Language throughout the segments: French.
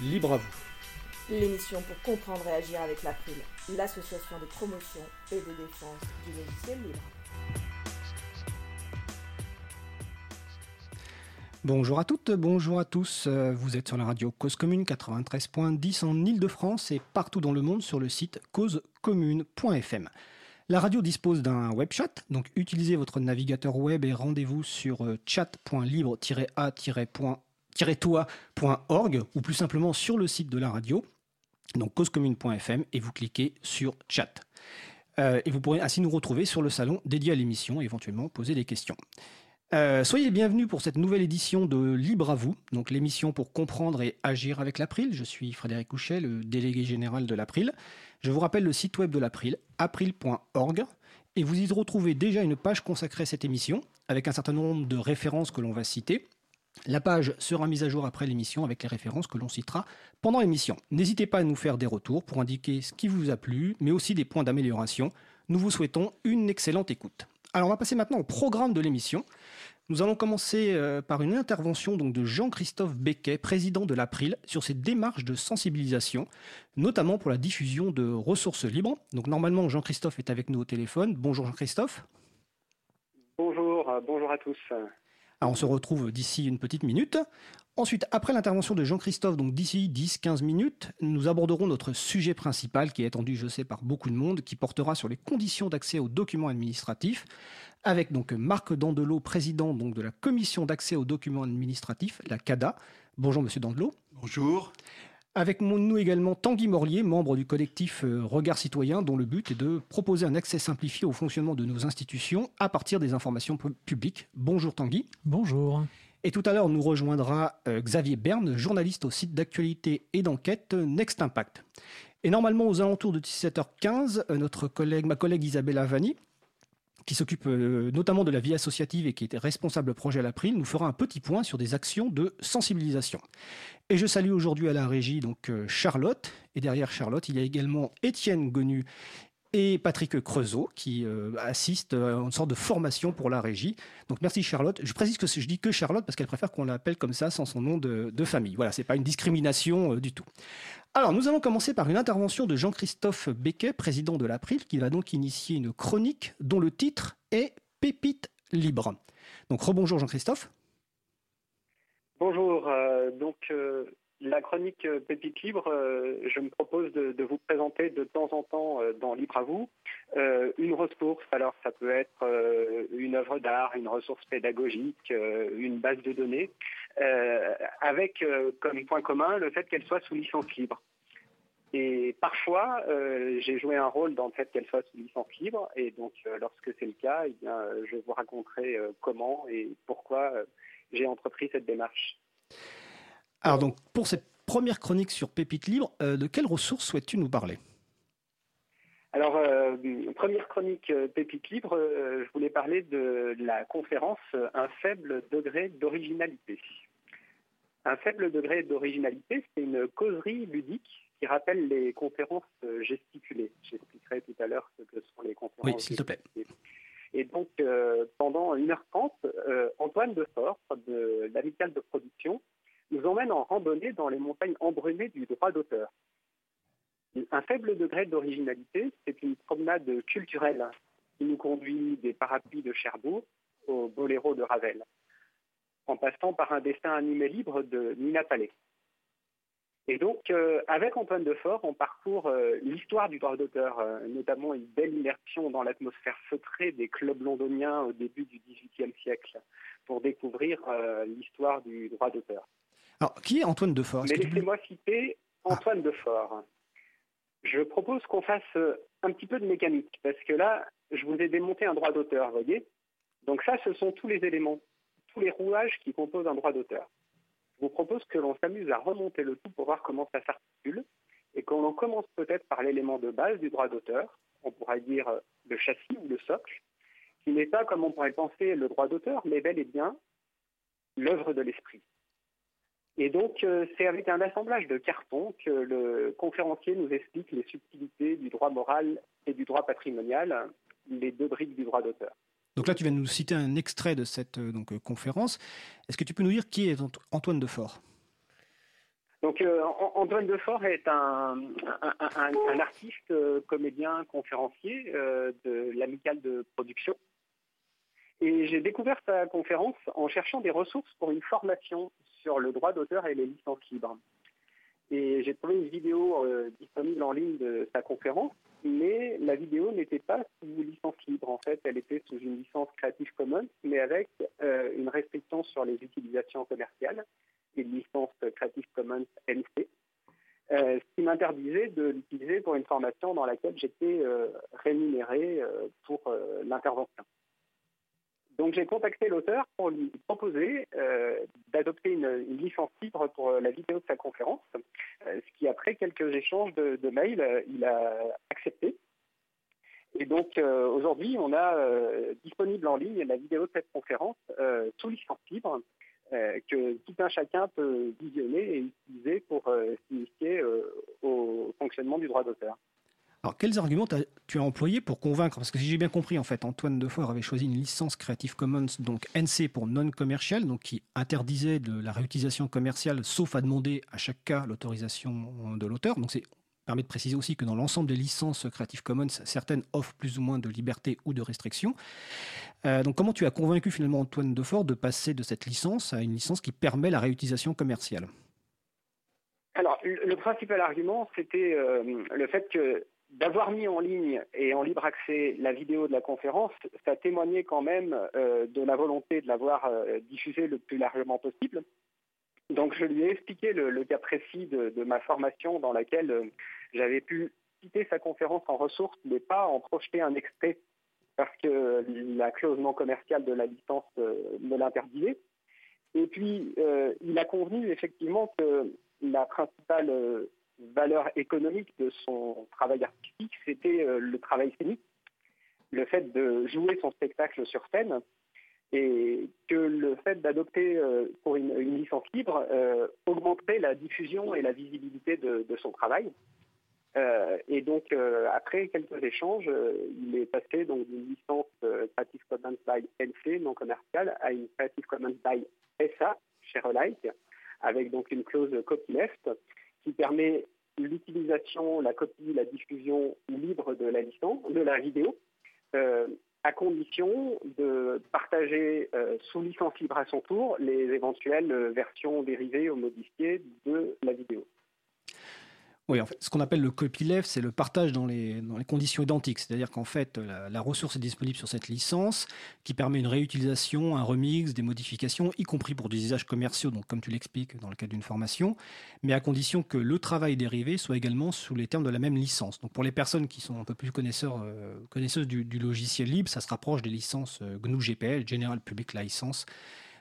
libre à vous. L'émission pour comprendre et agir avec l'April, l'association de promotion et de défense du logiciel libre. Bonjour à toutes, bonjour à tous. Euh, vous êtes sur la radio Cause Commune 93.10 en Ile-de-France et partout dans le monde sur le site causecommune.fm. La radio dispose d'un web chat, donc utilisez votre navigateur web et rendez-vous sur euh, chat.libre-a-toi.org ou plus simplement sur le site de la radio, donc causecommune.fm et vous cliquez sur chat. Euh, et vous pourrez ainsi nous retrouver sur le salon dédié à l'émission et éventuellement poser des questions. Euh, soyez les bienvenus pour cette nouvelle édition de Libre à vous, donc l'émission pour comprendre et agir avec l'April. Je suis Frédéric Couchet, le délégué général de l'April. Je vous rappelle le site web de l'April, april.org, et vous y retrouvez déjà une page consacrée à cette émission, avec un certain nombre de références que l'on va citer. La page sera mise à jour après l'émission avec les références que l'on citera pendant l'émission. N'hésitez pas à nous faire des retours pour indiquer ce qui vous a plu, mais aussi des points d'amélioration. Nous vous souhaitons une excellente écoute. Alors on va passer maintenant au programme de l'émission. Nous allons commencer euh, par une intervention donc, de Jean-Christophe Becquet, président de l'April, sur ses démarches de sensibilisation, notamment pour la diffusion de ressources libres. Donc normalement, Jean-Christophe est avec nous au téléphone. Bonjour Jean-Christophe. Bonjour, euh, bonjour à tous. On se retrouve d'ici une petite minute. Ensuite, après l'intervention de Jean-Christophe, donc d'ici 10-15 minutes, nous aborderons notre sujet principal qui est attendu, je sais, par beaucoup de monde, qui portera sur les conditions d'accès aux documents administratifs, avec donc Marc Dandelot, président de la commission d'accès aux documents administratifs, la CADA. Bonjour Monsieur Dandelot. Bonjour. Avec nous également Tanguy Morlier, membre du collectif euh, Regard Citoyen, dont le but est de proposer un accès simplifié au fonctionnement de nos institutions à partir des informations publiques. Bonjour Tanguy. Bonjour. Et tout à l'heure, nous rejoindra euh, Xavier Berne, journaliste au site d'actualité et d'enquête Next Impact. Et normalement, aux alentours de 17h15, euh, notre collègue, ma collègue Isabelle Avani, qui s'occupe euh, notamment de la vie associative et qui était responsable projet à l'April, nous fera un petit point sur des actions de sensibilisation. Et je salue aujourd'hui à la régie donc Charlotte, et derrière Charlotte, il y a également Étienne Gonu et Patrick Creusot qui euh, assiste à une sorte de formation pour la régie. Donc merci Charlotte. Je précise que je dis que Charlotte parce qu'elle préfère qu'on l'appelle comme ça sans son nom de, famille. Voilà, c'est pas une discrimination euh, du tout. Alors nous allons commencer par une intervention de Jean-Christophe Becquet, président de l'April, qui va donc initier une chronique dont le titre est Pépite libre. Donc rebonjour Jean-Christophe. Bonjour. Euh, donc la chronique euh, Pépite Libre, euh, je me propose de, vous présenter de temps en temps euh, dans Libre à vous une ressource. Alors ça peut être une œuvre d'art, une ressource pédagogique, une base de données, avec comme point commun le fait qu'elle soit sous licence libre. Et parfois, j'ai joué un rôle dans le fait qu'elle soit sous licence libre, et donc lorsque c'est le cas, eh je vous raconterai comment et pourquoi j'ai entrepris cette démarche. Alors donc, pour cette première chronique sur Pépite Libre, euh, de quelles ressources souhaites-tu nous parler? Alors, euh, première chronique euh, Pépite Libre, je voulais parler de la conférence Un faible degré d'originalité. Un faible degré d'originalité, c'est une causerie ludique qui rappelle les conférences gesticulées. J'expliquerai tout à l'heure ce que sont les conférences. Oui, s'il te plaît. Et donc, pendant 1h30, Antoine Defort, de l'Amicale de production, nous emmène en randonnée dans les montagnes embrumées du droit d'auteur. Un faible degré d'originalité, c'est une promenade culturelle qui nous conduit des parapluies de Cherbourg au boléro de Ravel, en passant par un destin animé libre de Nina Palais. Et donc, euh, avec Antoine Defort, on parcourt euh, l'histoire du droit d'auteur, euh, notamment une belle immersion dans l'atmosphère feutrée des clubs londoniens au début du XVIIIe siècle, pour découvrir l'histoire du droit d'auteur. Alors, qui est Antoine Defort? Mais laissez-moi citer Antoine Defort. Je propose qu'on fasse euh, un petit peu de mécanique, parce que là, je vous ai démonté un droit d'auteur, vous voyez? Donc ça, ce sont tous les éléments, tous les rouages qui composent un droit d'auteur. Je vous propose que l'on s'amuse à remonter le tout pour voir comment ça s'articule, et qu'on en commence peut-être par l'élément de base du droit d'auteur, on pourrait dire euh, le châssis ou le socle, qui n'est pas, comme on pourrait penser, le droit d'auteur, mais bel et bien l'œuvre de l'esprit. Et donc, euh, c'est avec un assemblage de cartons que le conférencier nous explique les subtilités du droit moral et du droit patrimonial, les deux briques du droit d'auteur. Donc là, tu viens de nous citer un extrait de cette euh, donc, euh, conférence. Est-ce que tu peux nous dire qui est Antoine Defort? Donc Antoine Defort est un, artiste, comédien, conférencier de l'amicale de production. Et j'ai découvert sa conférence en cherchant des ressources pour une formation sur le droit d'auteur et les licences libres. Et j'ai trouvé une vidéo euh, disponible en ligne de sa conférence, mais la vidéo n'était pas sous licence libre. En fait, elle était sous une licence Creative Commons, mais avec euh, une restriction sur les utilisations commerciales, une licence Creative Commons NC, euh, ce qui m'interdisait de l'utiliser pour une formation dans laquelle j'étais rémunéré pour l'intervention. Donc j'ai contacté l'auteur pour lui proposer euh, d'adopter une, licence libre pour euh, la vidéo de sa conférence, euh, ce qui après quelques échanges de, mails, il a accepté. Et donc aujourd'hui, on a disponible en ligne la vidéo de cette conférence sous licence libre que tout un chacun peut visionner et utiliser pour s'initier au fonctionnement du droit d'auteur. Alors, quels arguments tu as employés pour convaincre? Parce que si j'ai bien compris, en fait, Antoine Defort avait choisi une licence Creative Commons, donc NC pour non commercial, donc qui interdisait de la réutilisation commerciale, sauf à demander à chaque cas l'autorisation de l'auteur. Donc, c'est permet de préciser aussi que dans l'ensemble des licences Creative Commons, certaines offrent plus ou moins de liberté ou de restriction. Euh, donc, comment tu as convaincu finalement Antoine Defort de passer de cette licence à une licence qui permet la réutilisation commerciale? Alors, le principal argument, c'était euh, le fait que d'avoir mis en ligne et en libre accès la vidéo de la conférence, ça témoignait quand même euh, de la volonté de l'avoir euh, diffusée le plus largement possible. Donc je lui ai expliqué le, cas précis de, ma formation dans laquelle euh, j'avais pu citer sa conférence en ressources, mais pas en projeter un extrait parce que la clause non commerciale de la licence me l'interdisait. Et puis, il a convenu effectivement que la principale valeur économique de son travail artistique, c'était euh, le travail scénique, le fait de jouer son spectacle sur scène, et que le fait d'adopter euh, pour une, licence libre euh, augmenterait la diffusion et la visibilité de, son travail. et donc, après quelques échanges, il est passé d'une licence Creative Commons by NC non commerciale à une Creative Commons by SA, Alike, avec donc une clause copyleft qui permet l'utilisation, la copie, la diffusion libre de la licence, de la vidéo, euh, à condition de partager euh, sous licence libre à son tour les éventuelles versions dérivées ou modifiées de la vidéo. Oui, en fait, ce qu'on appelle le copyleft, c'est le partage dans les, conditions identiques. C'est-à-dire qu'en fait, la, ressource est disponible sur cette licence qui permet une réutilisation, un remix, des modifications, y compris pour des usages commerciaux, donc comme tu l'expliques dans le cas d'une formation, mais à condition que le travail dérivé soit également sous les termes de la même licence. Donc pour les personnes qui sont un peu plus connaisseurs, euh, connaisseuses du, logiciel libre, ça se rapproche des licences euh, GNU GPL, General Public License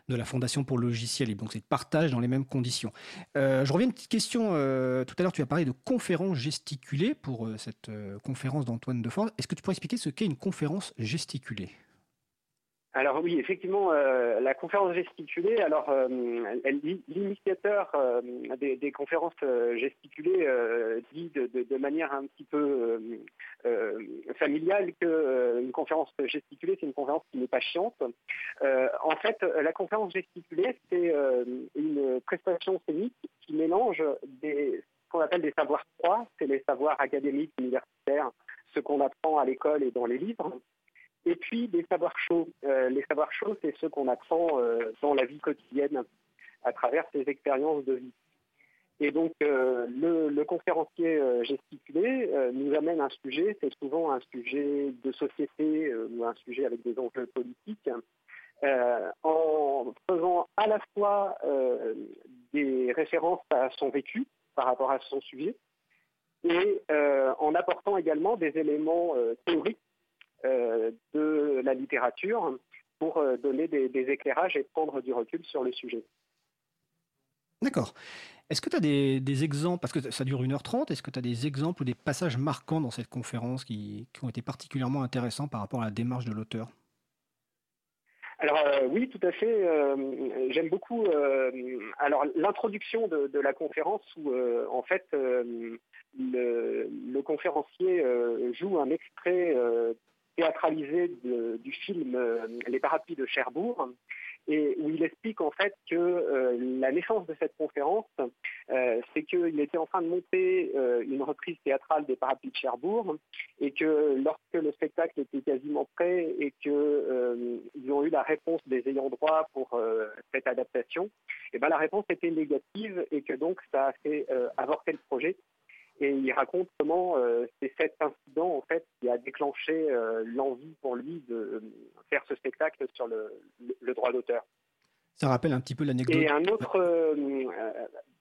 de la Fondation pour le logiciel libre. Donc c'est de partage dans les mêmes conditions. Euh, je reviens à une petite question. Euh, tout à l'heure, tu as parlé de conférence gesticulée pour euh, cette conférence d'Antoine Defort. Est-ce que tu pourrais expliquer ce qu'est une conférence gesticulée? Alors oui, effectivement, euh, la conférence gesticulée, alors euh, l'initiateur euh, des, conférences gesticulées dit de, manière un petit peu familiale qu'une conférence gesticulée, c'est une conférence qui n'est pas chiante. en fait, la conférence gesticulée, c'est une prestation scénique qui mélange ce qu'on appelle des savoirs froids, c'est les savoirs académiques, universitaires, ce qu'on apprend à l'école et dans les livres, et puis des savoirs chauds. Euh, les savoirs chauds, c'est ceux qu'on apprend euh, dans la vie quotidienne à travers ses expériences de vie. Et donc euh, le, conférencier gesticulé nous amène un sujet, c'est souvent un sujet de société ou un sujet avec des enjeux politiques, en faisant à la fois des références à son vécu par rapport à son sujet, et en apportant également des éléments théoriques de la littérature pour euh, donner des, éclairages et prendre du recul sur le sujet. D'accord. Est-ce que tu as des, exemples, parce que ça dure 1h30, est-ce que tu as des exemples ou des passages marquants dans cette conférence qui, ont été particulièrement intéressants par rapport à la démarche de l'auteur? Alors euh, oui, tout à fait. J'aime beaucoup. alors l'introduction de, la conférence où en fait le, le, conférencier joue un extrait théâtralisé du film euh, Les Parapluies de Cherbourg. et où il explique en fait que euh, la naissance de cette conférence, euh, c'est qu'il était en train de monter une reprise théâtrale des Parapluies de Cherbourg et que lorsque le spectacle était quasiment prêt et qu'ils ont eu la réponse des ayants droit pour cette adaptation, ben la réponse était négative et que donc ça a fait avorter le projet. Et il raconte comment c'est cet incident en fait qui a déclenché l'envie pour lui de faire ce spectacle sur le, droit d'auteur. Ça rappelle un petit peu l'anecdote. Et un autre euh,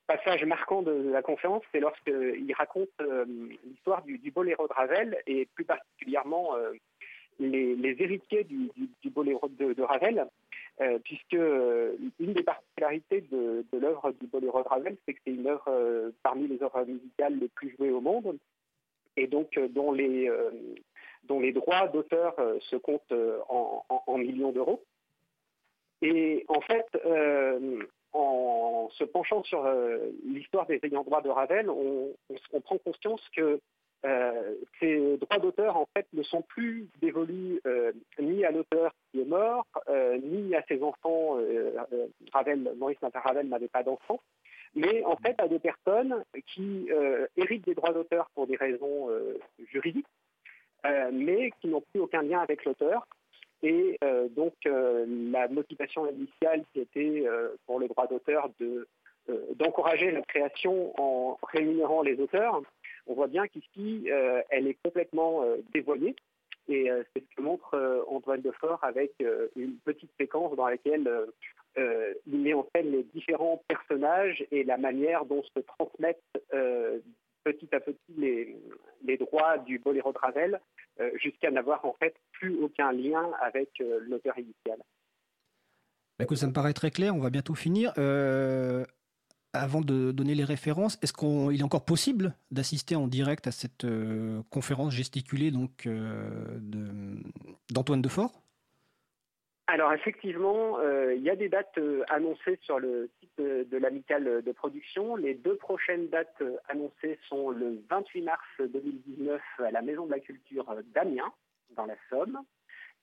passage marquant de la conférence, c'est lorsqu'il raconte euh, l'histoire du, boléro de Ravel et plus particulièrement euh, les, héritiers du, boléro de, Ravel, puisque une des particularités de, l'œuvre du boléro de Ravel, c'est que c'est une œuvre parmi les œuvres musicales les plus jouées au monde et donc dont les dont les droits d'auteur euh, se comptent euh, en, millions d'euros. Et en fait, euh, en se penchant sur l'histoire des ayants droit de Ravel, on, prend conscience que ces droits d'auteur, en fait, ne sont plus dévolus ni à l'auteur qui est mort, ni à ses enfants. Ravel, Maurice Ravel n'avait pas d'enfants, mais en fait à des personnes qui héritent des droits d'auteur pour des raisons juridiques euh, mais qui n'ont plus aucun lien avec l'auteur. Et euh, donc euh, la motivation initiale qui était pour le droit d'auteur de d'encourager la création en rémunérant les auteurs, on voit bien qu'ici, elle est complètement dévoyée. Et c'est ce que montre Antoine Defort avec une petite séquence dans laquelle il met en scène les différents personnages et la manière dont se transmettent petit à petit les, droits du boléro de Ravel euh, jusqu'à n'avoir en fait plus aucun lien avec euh, l'auteur initial. Bah, écoute, ça me paraît très clair, on va bientôt finir. Euh, avant de donner les références, est-ce qu'il est encore possible d'assister en direct à cette conférence gesticulée donc d'Antoine Defort? Alors effectivement, euh, il y a des dates euh, annoncées sur le site de, l'amicale de production. Les deux prochaines dates euh, annoncées sont le 28 mars 2019 à la Maison de la Culture d'Amiens, dans la Somme,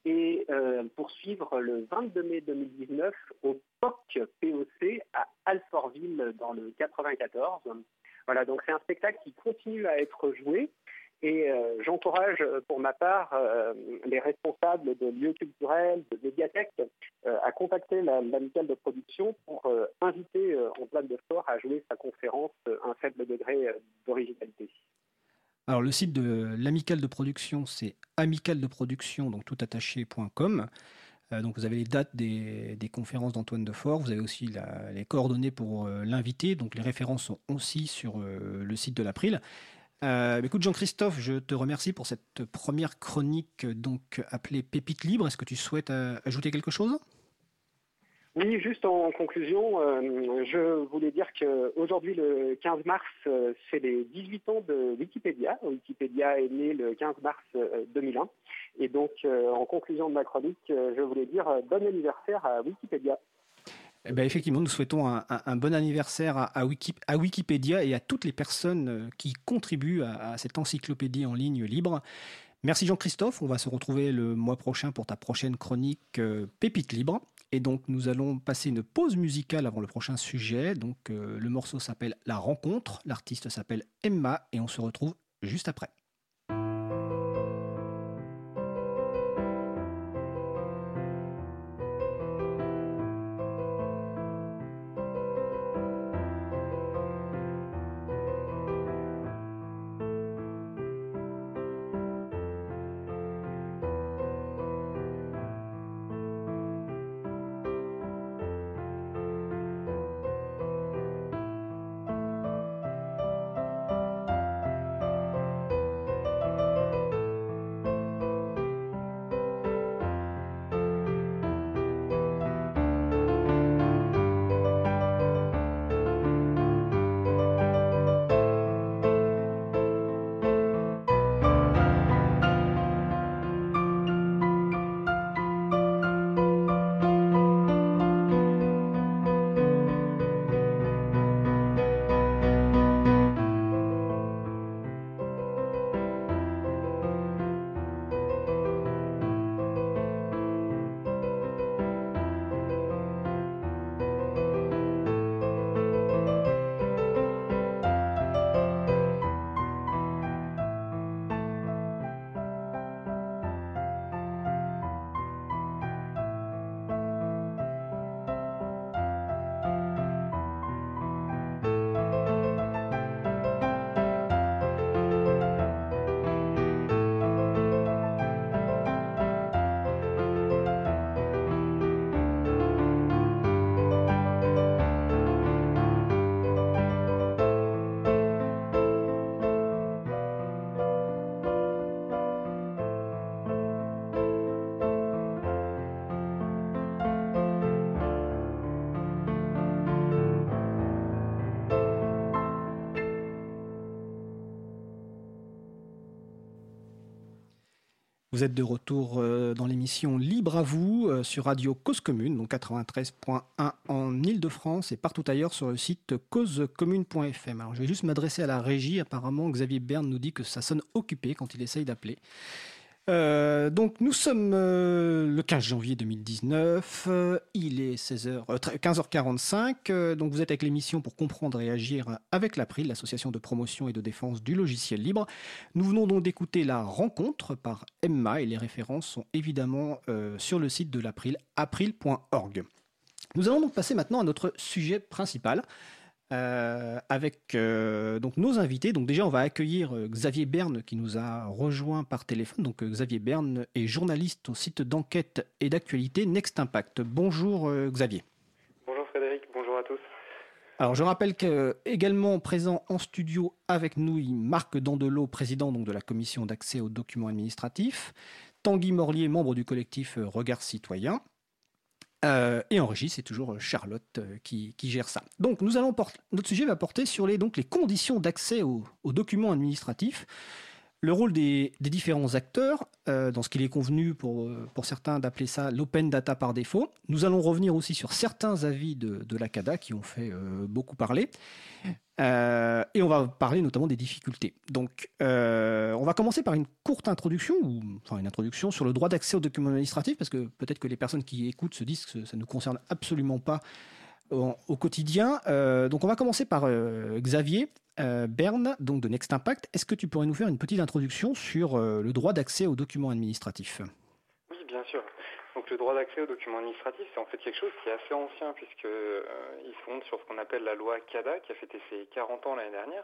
et poursuivre le 22 mai 2019 au POC POC à Alfortville dans le 94. Voilà, donc c'est un spectacle qui continue à être joué. Et euh, j'encourage euh, pour ma part euh, les responsables de lieux culturels, de médiathèques, à contacter l'amicale de production pour inviter Antoine Defort à jouer sa conférence un faible degré d'originalité. Alors le site de l'amicale de production, c'est amicale-de-production, donc toutattaché.com. donc vous avez les dates des, conférences d'Antoine Defort, vous avez aussi les coordonnées pour l'inviter, donc les références sont aussi sur le site de l'April. Euh, écoute Jean-Christophe, je te remercie pour cette première chronique donc appelée Pépite libre. Est-ce que tu souhaites euh, ajouter quelque chose? Oui, juste en conclusion, euh, je voulais dire qu'aujourd'hui, le 15 mars, c'est les 18 ans de Wikipédia. Wikipédia est né le 15 mars 2001. Et donc, en conclusion de ma chronique, je voulais dire bon anniversaire à Wikipédia. Eh ben, effectivement, nous souhaitons un, bon anniversaire à, Wikipédia et à toutes les personnes euh, qui contribuent à, cette encyclopédie en ligne libre. Merci Jean-Christophe, on va se retrouver le mois prochain pour ta prochaine chronique euh, Pépite libre. Et donc nous allons passer une pause musicale avant le prochain sujet. Donc euh, le morceau s'appelle La rencontre, l'artiste s'appelle Emma et on se retrouve juste après. Vous êtes de retour euh, dans l'émission Libre à vous euh, sur Radio Cause Commune, donc 93.1 en Ile-de-France et partout ailleurs sur le site causecommune.fm. Alors je vais juste m'adresser à la régie. Apparemment, Xavier Berne nous dit que ça sonne occupé quand il essaye d'appeler. Euh, donc nous sommes euh, le 15 janvier 2019, euh, il est 16h, 15h45, donc vous êtes avec l'émission pour comprendre et agir avec l'April, l'association de promotion et de défense du logiciel libre. Nous venons donc d'écouter la rencontre par Emma et les références sont évidemment sur le site de l'April, april.org. Nous allons donc passer maintenant à notre sujet principal. Euh, avec euh, donc nos invités. Donc déjà, on va accueillir euh, Xavier Berne qui nous a rejoint par téléphone. Donc Xavier Berne est journaliste au site d'enquête et d'actualité Next Impact. Bonjour Xavier. Bonjour Frédéric, bonjour à tous. Alors je rappelle qu'également présent en studio avec nous Marc Dandelot, président donc, de la commission d'accès aux documents administratifs, Tanguy Morlier, membre du collectif Regard Citoyen, euh, et en régie, c'est toujours euh, Charlotte euh, qui, gère ça. Donc, nous allons notre sujet va porter sur les, donc, les conditions d'accès aux, documents administratifs, le rôle des, différents acteurs, dans ce qu'il est convenu pour, pour certains d'appeler ça l'open data par défaut. Nous allons revenir aussi sur certains avis de, de la CADA qui ont fait beaucoup parler. Euh, et on va parler notamment des difficultés. Donc, euh, on va commencer par une courte introduction, ou enfin une introduction sur le droit d'accès aux documents administratifs, parce que peut-être que les personnes qui écoutent se disent que ça ne nous concerne absolument pas au, quotidien. Euh, donc, on va commencer par Xavier Berne, donc de Next Impact. Est-ce que tu pourrais nous faire une petite introduction sur le droit d'accès aux documents administratifs? Oui, bien sûr. Donc le droit d'accès aux documents administratifs, c'est en fait quelque chose qui est assez ancien puisqu'il euh, fonde sur ce qu'on appelle la loi CADA qui a fêté ses 40 ans l'année dernière.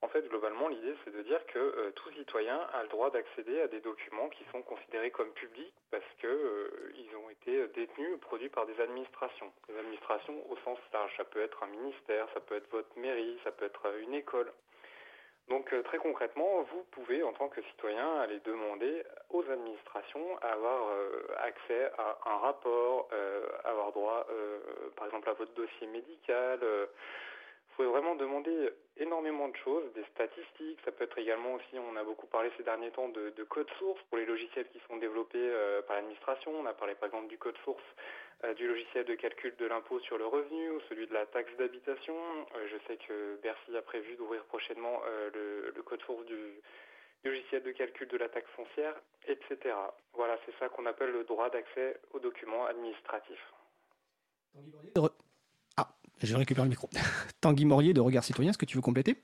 En fait, globalement, l'idée, c'est de dire que euh, tout citoyen a le droit d'accéder à des documents qui sont considérés comme publics parce qu'ils euh, ont été détenus ou produits par des administrations. Des administrations au sens large. Ça peut être un ministère, ça peut être votre mairie, ça peut être une école. Donc euh, très concrètement, vous pouvez en tant que citoyen aller demander aux administrations à avoir euh, accès à un rapport, euh, avoir droit par exemple à votre dossier médical. Pouvez vraiment demander énormément de choses, des statistiques, ça peut être également aussi, on a beaucoup parlé ces derniers temps de, de code source pour les logiciels qui sont développés par l'administration, on a parlé par exemple du code source euh, du logiciel de calcul de l'impôt sur le revenu ou celui de la taxe d'habitation. Euh, je sais que Bercy a prévu d'ouvrir prochainement euh, le, code source du, logiciel de calcul de la taxe foncière, etc. Voilà, c'est ça qu'on appelle le droit d'accès aux documents administratifs. Je récupère le micro. Tanguy Morier de Regard Citoyen, est-ce que tu veux compléter?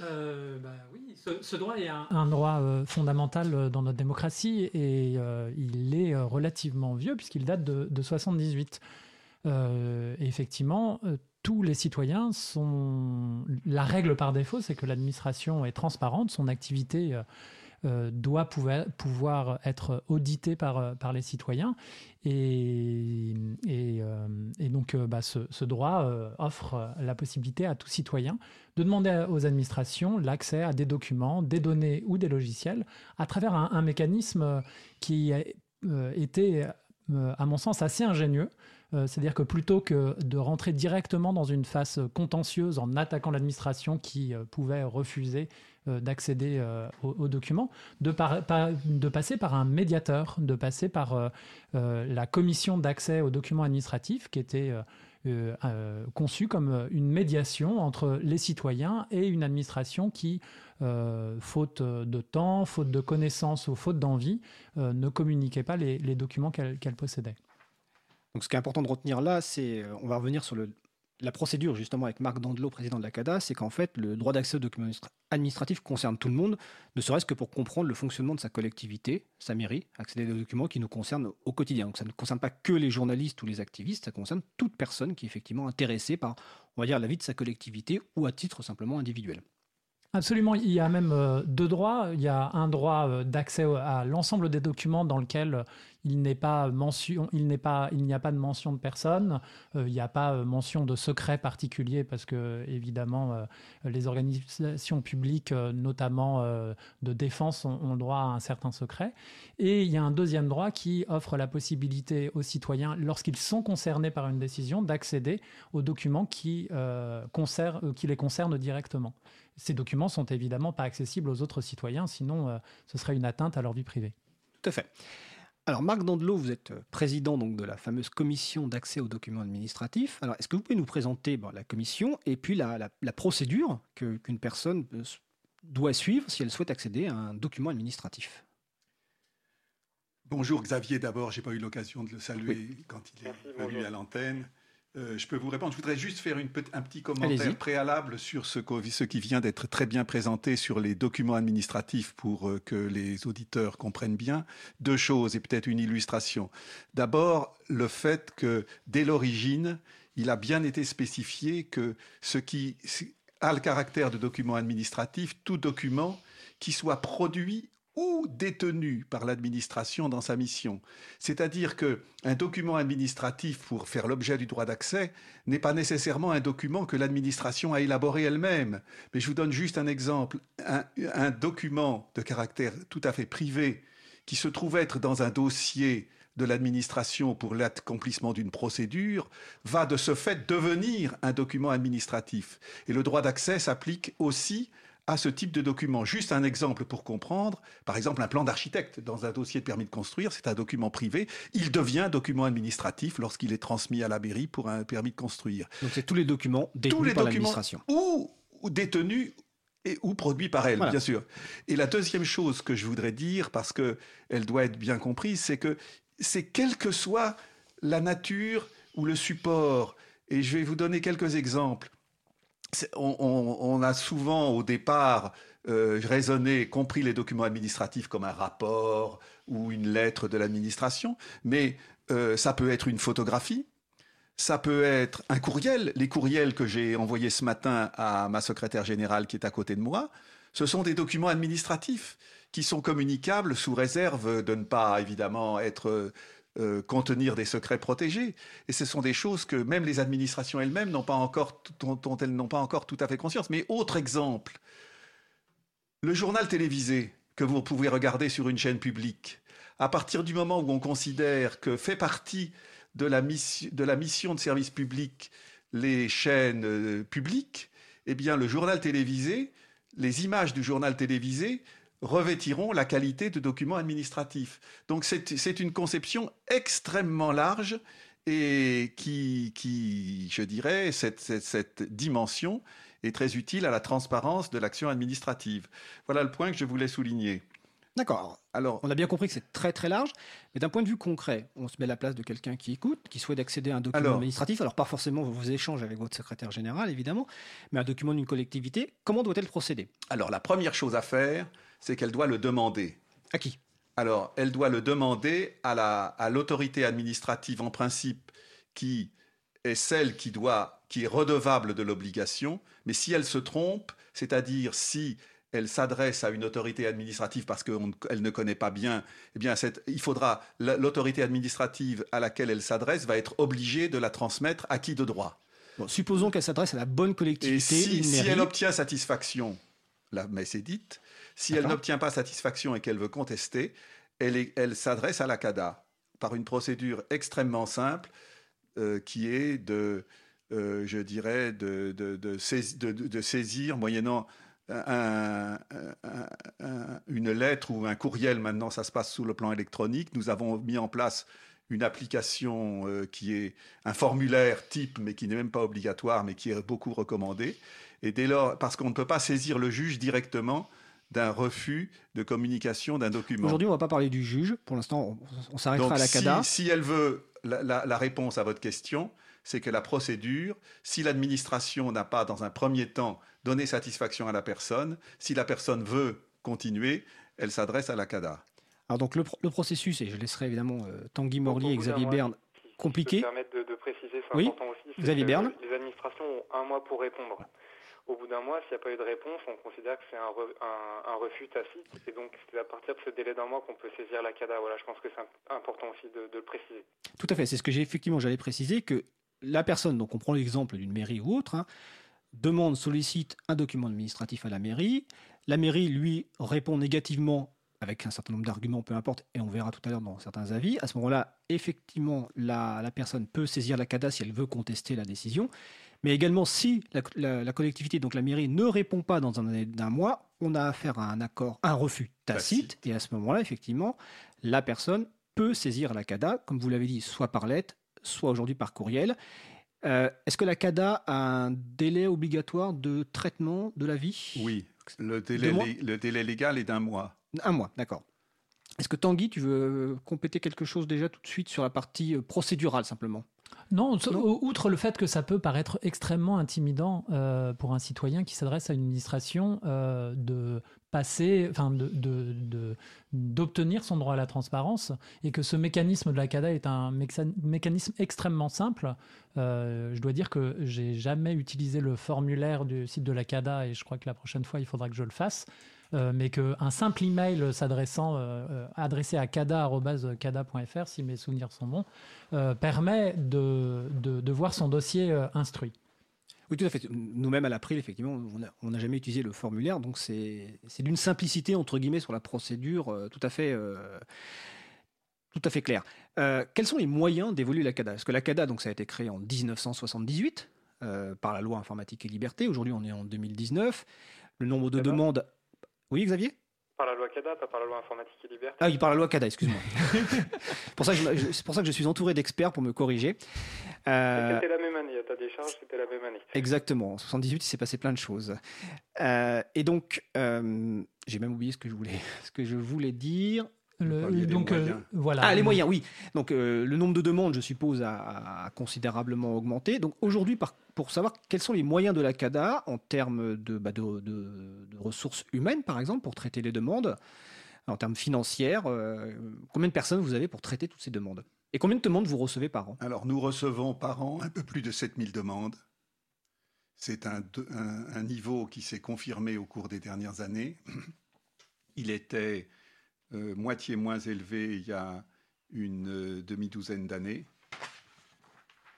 Euh, bah oui, ce, droit est un, droit euh, fondamental euh, dans notre démocratie et il est relativement vieux puisqu'il date de, de 78. effectivement, tous les citoyens sont. La règle par défaut, c'est que l'administration est transparente, son activité euh, doit pouvoir, être audité par, euh, les citoyens. Et, euh, donc, bah, ce, droit offre la possibilité à tout citoyen de demander aux administrations l'accès à des documents, des données ou des logiciels à travers un, mécanisme qui a été, à mon sens, assez ingénieux. C'est-à-dire que plutôt que de rentrer directement dans une phase contentieuse en attaquant l'administration qui pouvait refuser euh, d'accéder euh, aux, documents, de, passer par un médiateur, de passer par euh, la commission d'accès aux documents administratifs qui était conçue comme une médiation entre les citoyens et une administration qui, faute de temps, faute de connaissances ou faute d'envie, ne communiquait pas les, documents qu'elle possédait. Donc ce qui est important de retenir là, c'est, on va revenir sur le, la procédure justement avec Marc Dandelot, président de la CADA, c'est qu'en fait le droit d'accès aux documents administratifs concerne tout le monde, ne serait-ce que pour comprendre le fonctionnement de sa collectivité, sa mairie, accéder à des documents qui nous concernent au quotidien. Donc ça ne concerne pas que les journalistes ou les activistes, ça concerne toute personne qui est effectivement intéressée par, on va dire, la vie de sa collectivité ou à titre simplement individuel. Absolument, il y a même euh, deux droits. Il y a un droit euh, d'accès à l'ensemble des documents dans lequel il n'est pas mention, il n'y a pas de mention de personne, euh, il n'y a pas euh, mention de secret particulier parce que évidemment euh, les organisations publiques, notamment de défense, ont, le droit à un certain secret. Et il y a un deuxième droit qui offre la possibilité aux citoyens, lorsqu'ils sont concernés par une décision, d'accéder aux documents qui les concernent directement. Ces documents sont évidemment pas accessibles aux autres citoyens, sinon ce serait une atteinte à leur vie privée. Tout à fait. Alors, Marc Dandelot, vous êtes président donc, de la fameuse commission d'accès aux documents administratifs. Alors, est-ce que vous pouvez nous présenter la commission et puis la, procédure qu'une personne doit suivre si elle souhaite accéder à un document administratif? Bonjour Xavier, d'abord, j'ai pas eu l'occasion de le saluer quand il est venu à l'antenne. Euh, je peux vous répondre. Je voudrais juste faire une, un petit commentaire préalable sur ce, ce qui vient d'être très bien présenté sur les documents administratifs pour euh, que les auditeurs comprennent bien. Deux choses et peut-être une illustration. D'abord, le fait que dès l'origine, il a bien été spécifié que ce qui a le caractère de document administratif, tout document qui soit produit ou détenu par l'administration dans sa mission. C'est-à-dire que un document administratif pour faire l'objet du droit d'accès n'est pas nécessairement un document que l'administration a élaboré elle-même. Mais je vous donne juste un exemple. Un, un, document de caractère tout à fait privé qui se trouve être dans un dossier de l'administration pour l'accomplissement d'une procédure va de ce fait devenir un document administratif. Et le droit d'accès s'applique aussi à ce type de document. Juste un exemple pour comprendre. Par exemple, un plan d'architecte dans un dossier de permis de construire, c'est un document privé. Il devient document administratif lorsqu'il est transmis à la mairie pour un permis de construire. Donc c'est tous les documents détenus par l'administration. Ou, ou détenus et, ou produits par elle, bien sûr. Et la deuxième chose que je voudrais dire, parce qu'elle doit être bien comprise, c'est que c'est quelle que soit la nature ou le support. Et je vais vous donner quelques exemples on, a souvent au départ euh, raisonné, compris les documents administratifs comme un rapport ou une lettre de l'administration, mais euh, ça peut être une photographie, ça peut être un courriel. Les courriels que j'ai envoyés ce matin à ma secrétaire générale qui est à côté de moi, ce sont des documents administratifs qui sont communicables sous réserve de ne pas évidemment être euh, contenir des secrets protégés. Et ce sont des choses que même les administrations elles-mêmes n'ont pas encore, dont, elles n'ont pas encore tout à fait conscience. Mais autre exemple, le journal télévisé que vous pouvez regarder sur une chaîne publique, à partir du moment où on considère que fait partie de la, mission de, service public les chaînes euh, publiques, eh bien le journal télévisé, les images du journal télévisé revêtiront la qualité de document administratif. Donc c'est une conception extrêmement large et qui, qui je dirais, cette, cette, dimension est très utile à la transparence de l'action administrative. Voilà le point que je voulais souligner. D'accord. Alors, on a bien compris que c'est très très large, mais d'un point de vue concret, on se met à la place de quelqu'un qui écoute, qui souhaite accéder à un document administratif. Alors, pas forcément vos échanges avec votre secrétaire général, évidemment, mais un document d'une collectivité. Comment doit-elle procéder? Alors, la première chose à faire, c'est qu'elle doit le demander. À qui? Alors, elle doit le demander à l'autorité administrative en principe qui est celle qui doit, qui est redevable de l'obligation. Mais si elle se trompe, c'est-à-dire si elle s'adresse à une autorité administrative parce qu'elle ne connaît pas bien, eh bien, il faudra l'autorité administrative à laquelle elle s'adresse va être obligée de la transmettre à qui de droit? supposons qu'elle s'adresse à la bonne collectivité. Et si, si elle obtient satisfaction, la messe est dite, si elle n'obtient pas satisfaction et qu'elle veut contester, elle, s'adresse à la CADA par une procédure extrêmement simple euh, qui est de, euh, je dirais, de, de, saisir, moyennant une lettre ou un courriel, maintenant ça se passe sous le plan électronique. Nous avons mis en place une application euh, qui est un formulaire type, mais qui n'est même pas obligatoire, mais qui est beaucoup recommandé. Et dès lors, parce qu'on ne peut pas saisir le juge directement, d'un refus de communication d'un document. Aujourd'hui, on ne va pas parler du juge. Pour l'instant, on, s'arrêtera à la CADA. Si, elle veut la, réponse à votre question, c'est que la procédure, si l'administration n'a pas, dans un premier temps, donné satisfaction à la personne, si la personne veut continuer, elle s'adresse à la CADA. Alors donc le, processus, et je laisserai évidemment euh, Tanguy Morlier et Xavier Berne compliqué. Si je peux me permettre de, de préciser, c'est oui, important aussi. Xavier Berne. Les administrations ont un mois pour répondre. Au bout d'un mois, s'il n'y a pas eu de réponse, on considère que c'est un, refus tacite. Et donc, c'est à partir de ce délai d'un mois qu'on peut saisir la CADA. Voilà, je pense que c'est important aussi de, le préciser. Tout à fait. C'est ce que j'ai effectivement, j'allais préciser, que la personne, donc on prend l'exemple d'une mairie ou autre, hein, demande, sollicite un document administratif à la mairie. La mairie, lui, répond négativement avec un certain nombre d'arguments, peu importe, et on verra tout à l'heure dans certains avis. À ce moment-là, effectivement, la, personne peut saisir la CADA si elle veut contester la décision. Mais également, si la, collectivité, donc la mairie, ne répond pas dans un d'un mois, on a affaire à un accord, un refus tacite. Et à ce moment-là, effectivement, la personne peut saisir la CADA, comme vous l'avez dit, soit par lettre, soit aujourd'hui par courriel. Euh, est-ce que la CADA a un délai obligatoire de traitement de la vie? Oui, le délai, le délai légal est d'un mois. Un mois, d'accord. Est-ce que Tanguy, tu veux compléter quelque chose déjà tout de suite sur la partie euh, procédurale simplement? Non, outre le fait que ça peut paraître extrêmement intimidant euh, pour un citoyen qui s'adresse à une administration euh, de passer, enfin de, d'obtenir son droit à la transparence et que ce mécanisme de la CADA est un mécanisme extrêmement simple. je dois dire que j'ai jamais utilisé le formulaire du site de la CADA et je crois que la prochaine fois il faudra que je le fasse. Euh, mais qu'un simple email s'adressant, euh, euh, adressé à cada.cada.fr, si mes souvenirs sont bons, permet de, de, voir son dossier instruit. Oui, tout à fait. Nous-mêmes, à l'April, effectivement, on n'a jamais utilisé le formulaire, donc c'est d'une simplicité, entre guillemets, sur la procédure tout à fait, tout à fait claire. quels sont les moyens d'évoluer la CADA Parce que la CADA, donc, ça a été créé en 1978 par la loi informatique et liberté. Aujourd'hui, on est en 2019. Le nombre de demandes oui, Xavier? Par la loi CADA, pas par la loi informatique et liberté. Ah oui, par la loi CADA, excuse-moi. c'est pour ça que je suis entouré d'experts pour me corriger. Euh... C'était la même année, à ta décharge, c'était la même année. Exactement, en 78, il s'est passé plein de choses. Euh, et donc, euh, j'ai même oublié ce que je voulais, ce que je voulais dire donc euh, voilà. Ah, les moyens, oui. Donc euh, le nombre de demandes, je suppose, a, considérablement augmenté. Donc aujourd'hui, pour savoir quels sont les moyens de la CADA en termes bah, de, de, ressources humaines, par exemple, pour traiter les demandes, en termes financiers, euh, combien de personnes vous avez pour traiter toutes ces demandes? Et combien de demandes vous recevez par an? Alors nous recevons par an un peu plus de 7000 demandes. C'est un, un niveau qui s'est confirmé au cours des dernières années. Il était moitié moins élevé il y a une euh, demi-douzaine d'années.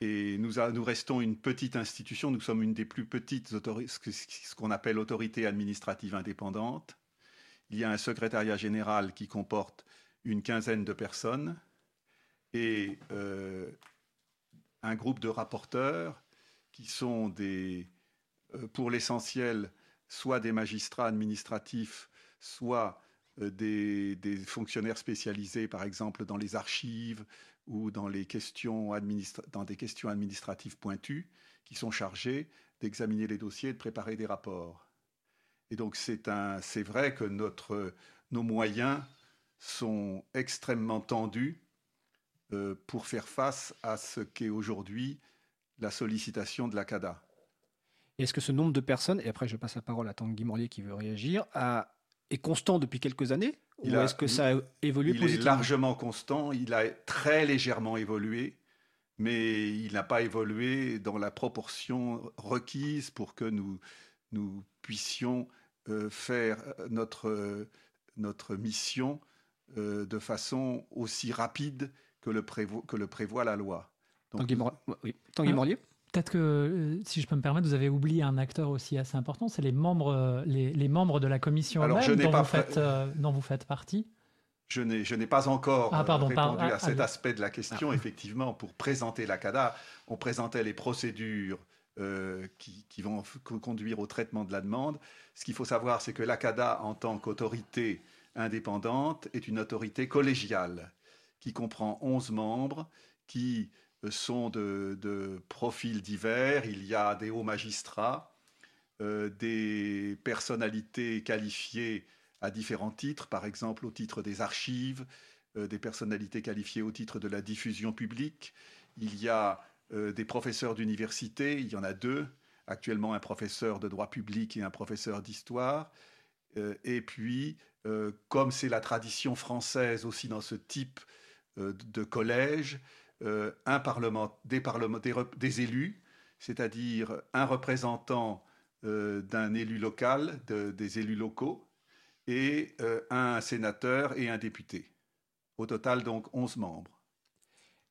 Et nous, nous, restons une petite institution, nous sommes une des plus petites, ce qu'on appelle autorité administrative indépendante. Il y a un secrétariat général qui comporte une quinzaine de personnes et euh, un groupe de rapporteurs qui sont des, pour l'essentiel, soit des magistrats administratifs, soit euh, des, fonctionnaires spécialisés, par exemple, dans les archives ou dans, des questions administratives pointues, qui sont chargés d'examiner les dossiers et de préparer des rapports. Et donc c'est vrai que nos moyens sont extrêmement tendus euh, pour faire face à ce qu'est aujourd'hui la sollicitation de la CADA. Est-ce que ce nombre de personnes, et après je passe la parole à Tanguy Morlier qui veut réagir, a est constant depuis quelques années Ou est-ce que ça a évolué il est largement constant. Il a très légèrement évolué, mais il n'a pas évolué dans la proportion requise pour que nous, nous puissions euh, faire notre, notre mission euh, de façon aussi rapide que le, que le prévoit la loi. Tanguy, Morlier? Peut-être que, euh, si je peux me permettre, vous avez oublié un acteur aussi assez important, c'est les membres, euh, les, membres de la commission dont, vous faites, euh, dont vous faites partie. Je n'ai pas encore ah, répondu à ah, cet aspect de la question. Ah. Effectivement, pour présenter la CADA, on présentait les procédures qui, qui, vont conduire au traitement de la demande. Ce qu'il faut savoir, c'est que la CADA, en tant qu'autorité indépendante, est une autorité collégiale qui comprend 11 membres qui sont de, profils divers. Il y a des hauts magistrats, euh, des personnalités qualifiées à différents titres, par exemple au titre des archives, euh, des personnalités qualifiées au titre de la diffusion publique. Il y a euh, des professeurs d'université, il y en a deux, actuellement un professeur de droit public et un professeur d'histoire. et puis, comme c'est la tradition française aussi dans ce type de collège, euh, un parlement, des, des, élus, c'est-à-dire un représentant euh, d'un élu local, des élus locaux, et euh, un sénateur et un député. Au total, donc, 11 membres.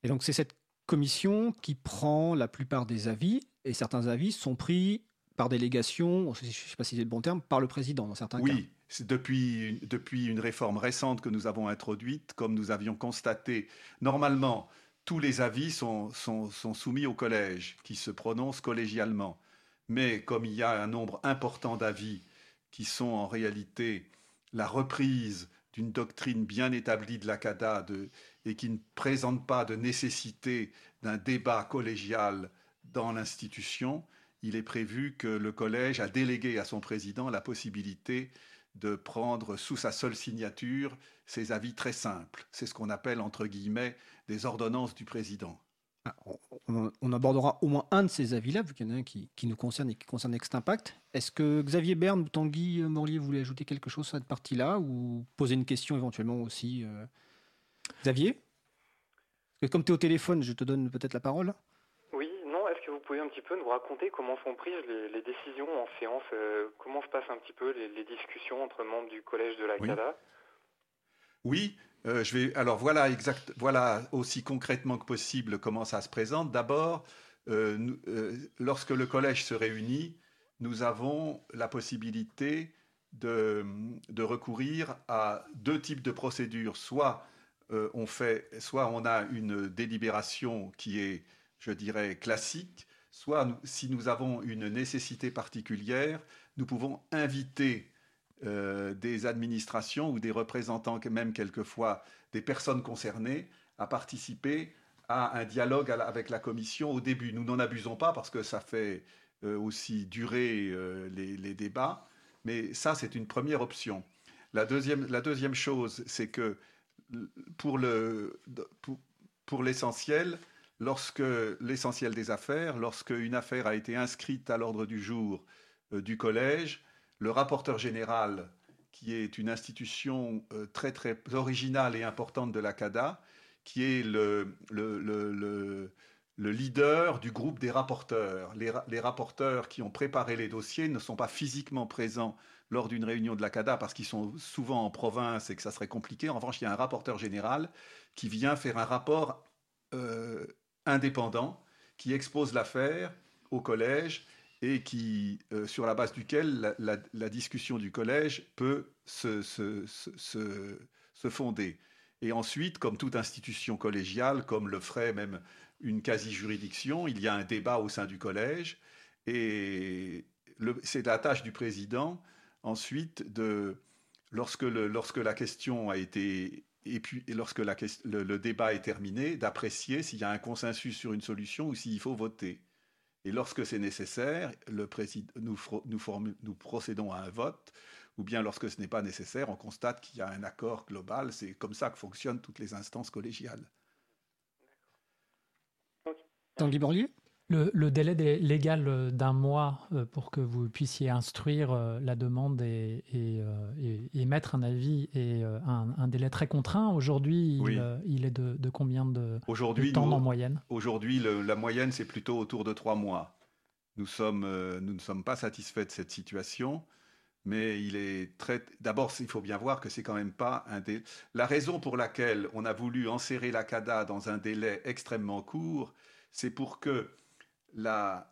Et donc, c'est cette commission qui prend la plupart des avis, et certains avis sont pris par délégation, je ne sais pas si c'est le bon terme, par le président dans certains cas. Oui, depuis, depuis une réforme récente que nous avons introduite, comme nous avions constaté, normalement, tous les avis sont, soumis au collège, qui se prononce collégialement. Mais comme il y a un nombre important d'avis qui sont en réalité la reprise d'une doctrine bien établie de la CADA et qui ne présente pas de nécessité d'un débat collégial dans l'institution, il est prévu que le collège a délégué à son président la possibilité de prendre sous sa seule signature ses avis très simples. C'est ce qu'on appelle, entre guillemets, des ordonnances du président. Ah, on, abordera au moins un de ces avis-là, vu qu'il y en a un qui, nous concerne et qui concerne Next Impact. Est-ce que Xavier Berne ou Tanguy Morlier voulaient ajouter quelque chose à cette partie-là ou poser une question éventuellement aussi euh, Xavier? Comme tu es au téléphone, je te donne peut-être la parole. Oui, non, est-ce que vous pouvez un petit peu nous raconter comment sont prises les, décisions en séance euh, Comment se passent un petit peu les, discussions entre membres du collège de la CADA Oui, euh, je vais, alors voilà, exact, voilà aussi concrètement que possible comment ça se présente. D'abord, euh, lorsque le collège se réunit, nous avons la possibilité de, de recourir à deux types de procédures. Soit on fait, soit on a une délibération qui est, je dirais, classique, soit si nous avons une nécessité particulière, nous pouvons inviter euh, des administrations ou des représentants, même quelquefois des personnes concernées, à participer à un dialogue avec la Commission au début. Nous n'en abusons pas parce que ça fait euh, aussi durer euh, les, débats, mais ça, c'est une première option. La deuxième, chose, c'est que pour l'essentiel, lorsque l'essentiel des affaires, lorsque une affaire a été inscrite à l'ordre du jour du collège, le rapporteur général, qui est une institution euh, très très originale et importante de la CADA, qui est le, le, leader du groupe des rapporteurs. Les, rapporteurs qui ont préparé les dossiers ne sont pas physiquement présents lors d'une réunion de la CADA parce qu'ils sont souvent en province et que ça serait compliqué. En revanche, il y a un rapporteur général qui vient faire un rapport euh, indépendant qui expose l'affaire au collège et qui, euh, sur la base duquel la, discussion du collège peut se, se, fonder. Et ensuite, comme toute institution collégiale, comme le ferait même une quasi-juridiction, il y a un débat au sein du collège, et c'est la tâche du président, ensuite, de, lorsque, lorsque la question a été et puis lorsque la, le, le, débat est terminé, d'apprécier s'il y a un consensus sur une solution ou s'il faut voter. Et lorsque c'est nécessaire, le nous, nous, procédons à un vote, ou bien lorsque ce n'est pas nécessaire, on constate qu'il y a un accord global. C'est comme ça que fonctionnent toutes les instances collégiales. Tanguy Borlier le, délai légal d'un mois euh, pour que vous puissiez instruire euh, la demande et, et, mettre un avis est euh, un, délai très contraint. Aujourd'hui, il, est de, combien de, temps en moyenne? Aujourd'hui, la moyenne, c'est plutôt autour de trois mois. Nous, sommes, nous ne sommes pas satisfaits de cette situation, mais il est très. D'abord, il faut bien voir que c'est quand même pas un délai. La raison pour laquelle on a voulu enserrer la CADA dans un délai extrêmement court, c'est pour que la,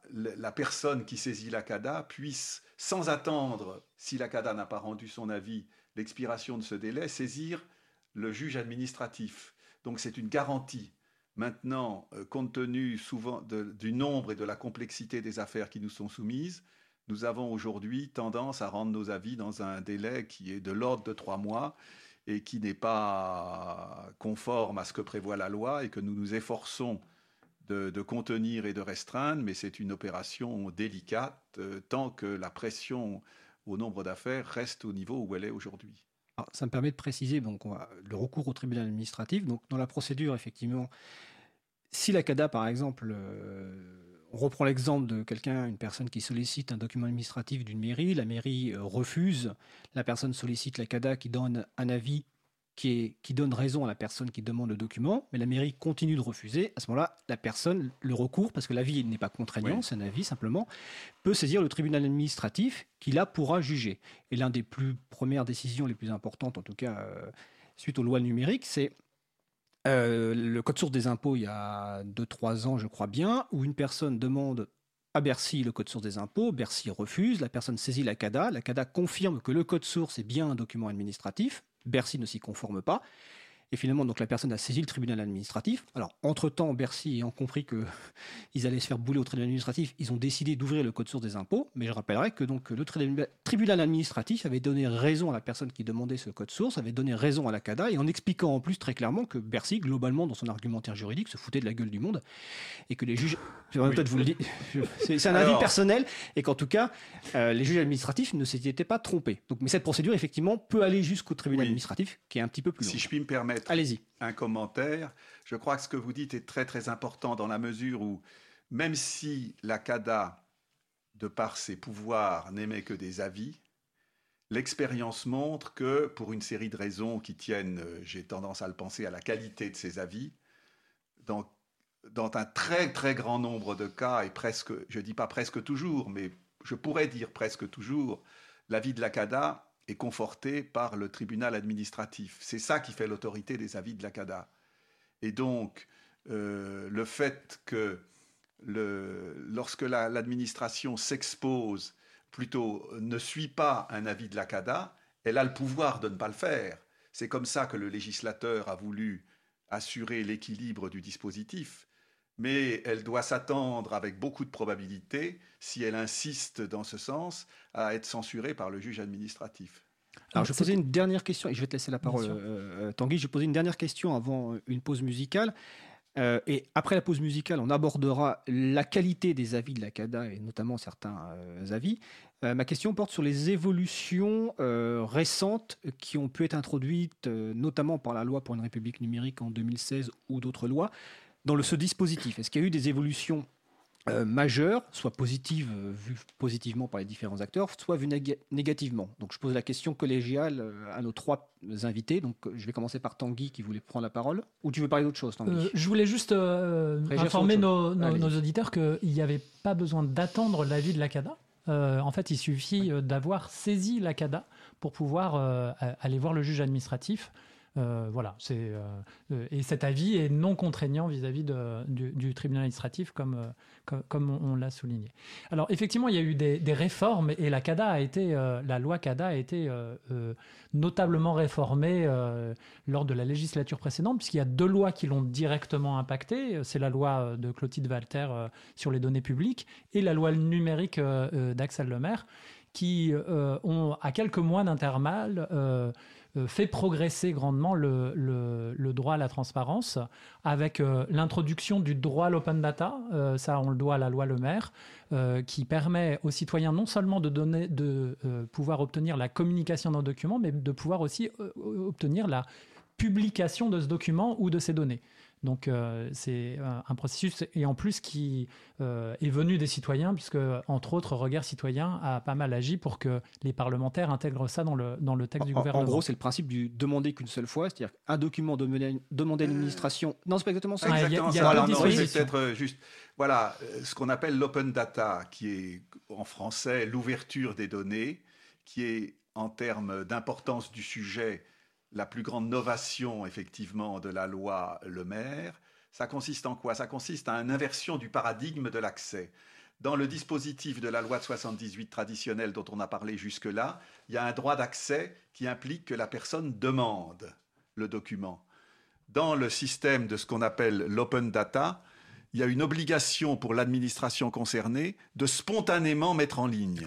personne qui saisit la CADA puisse, sans attendre, si la CADA n'a pas rendu son avis, l'expiration de ce délai, saisir le juge administratif. Donc c'est une garantie. Maintenant, euh, compte tenu souvent du nombre et de la complexité des affaires qui nous sont soumises, nous avons aujourd'hui tendance à rendre nos avis dans un délai qui est de l'ordre de trois mois et qui n'est pas conforme à ce que prévoit la loi et que nous nous efforçons de, contenir et de restreindre, mais c'est une opération délicate euh, tant que la pression au nombre d'affaires reste au niveau où elle est aujourd'hui. Ça me permet de préciser donc, le recours au tribunal administratif. Donc, dans la procédure, effectivement, si la CADA, par exemple, euh, on reprend l'exemple de quelqu'un, une personne qui sollicite un document administratif d'une mairie, la mairie euh, refuse, la personne sollicite la CADA qui donne un avis qui, donne raison à la personne qui demande le document, mais la mairie continue de refuser, à ce moment-là, la personne, le recours, parce que l'avis n'est pas contraignant, c'est un avis simplement, peut saisir le tribunal administratif qui là pourra juger. Et l'un des plus premières décisions les plus importantes, en tout cas euh, suite aux lois numériques, c'est euh, le code source des impôts il y a 2-3 ans, je crois bien, où une personne demande à Bercy le code source des impôts, Bercy refuse, la personne saisit la CADA, la CADA confirme que le code source est bien un document administratif, Bercy ne s'y conforme pas. Et finalement, donc la personne a saisi le tribunal administratif. Alors, entre-temps, Bercy ayant compris qu'ils allaient se faire bouler au tribunal administratif, ils ont décidé d'ouvrir le code source des impôts. Mais je rappellerai que le tribunal administratif avait donné raison à la personne qui demandait ce code source, avait donné raison à la CADA, et en expliquant en plus très clairement que Bercy, globalement, dans son argumentaire juridique, se foutait de la gueule du monde, et que les juges, peut-être vous le dis, c'est un avis personnel, et qu'en tout cas, euh, les juges administratifs ne s'étaient pas trompés. Donc, mais cette procédure, effectivement, peut aller jusqu'au tribunal administratif, qui est un petit peu plus long. Si je puis me permettre Allez-y. un commentaire, je crois que ce que vous dites est très très important dans la mesure où, même si la CADA, de par ses pouvoirs, n'émet que des avis, l'expérience montre que, pour une série de raisons qui tiennent, euh, j'ai tendance à le penser, à la qualité de ses avis, dans, dans un très très grand nombre de cas, et presque, je ne dis pas presque toujours, mais je pourrais dire presque toujours, l'avis de la CADA est conforté par le tribunal administratif. C'est ça qui fait l'autorité des avis de la CADA. Et donc, euh, le fait que lorsque l'administration s'expose, plutôt ne suit pas un avis de la CADA, elle a le pouvoir de ne pas le faire. C'est comme ça que le législateur a voulu assurer l'équilibre du dispositif mais elle doit s'attendre avec beaucoup de probabilité, si elle insiste dans ce sens, à être censurée par le juge administratif. Alors, je vais poser une dernière question, et je vais te laisser la parole, euh, euh, Tanguy. Je vais poser une dernière question avant une pause musicale. Euh, et après la pause musicale, on abordera la qualité des avis de la CADA, et notamment certains avis. ma question porte sur les évolutions récentes qui ont pu être introduites, notamment par la loi pour une république numérique en 2016 ou d'autres lois, dans le, ce dispositif Est-ce qu'il y a eu des évolutions euh, majeures, soit positives, euh, vues positivement par les différents acteurs, soit vues négativement? Donc je pose la question collégiale euh, à nos trois invités. Donc je vais commencer par Tanguy qui voulait prendre la parole. Ou tu veux parler d'autre chose, Tanguy? Je voulais juste informer nos, nos, auditeurs qu'il n'y avait pas besoin d'attendre l'avis de la CADA. en fait, il suffit d'avoir saisi la CADA pour pouvoir aller voir le juge administratif euh, voilà, c'est euh, euh, et cet avis est non contraignant vis-à-vis du, tribunal administratif, comme, comme, on, l'a souligné. Alors effectivement, il y a eu des, réformes et la CADA a été, la loi CADA a été notablement réformée lors de la législature précédente, puisqu'il y a deux lois qui l'ont directement impacté. C'est la loi de Clotilde Walter sur les données publiques et la loi numérique d'Axel Lemaire, qui ont à quelques mois d'intervalle fait progresser grandement le, droit à la transparence avec euh, l'introduction du droit à l'open data, euh, ça on le doit à la loi Le Maire, qui permet aux citoyens non seulement de, donner, de pouvoir obtenir la communication d'un document, mais de pouvoir aussi obtenir la publication de ce document ou de ces données. Donc euh, c'est un processus et en plus qui euh, est venu des citoyens puisque entre autres Regard Citoyen a pas mal agi pour que les parlementaires intègrent ça dans le, dans le texte du gouvernement. En gros c'est le principe du demander qu'une seule fois, c'est-à-dire un document demander, demander à l'administration. Non c'est pas exactement ça. exactement ça. peut-être euh, juste voilà ce qu'on appelle l'open data qui est en français l'ouverture des données qui est en termes d'importance du sujet la plus grande novation, effectivement, de la loi Le Maire. Ça consiste en quoi? Ça consiste à une inversion du paradigme de l'accès. Dans le dispositif de la loi de 78 traditionnelle dont on a parlé jusque-là, il y a un droit d'accès qui implique que la personne demande le document. Dans le système de ce qu'on appelle l'open data, il y a une obligation pour l'administration concernée de spontanément mettre en ligne.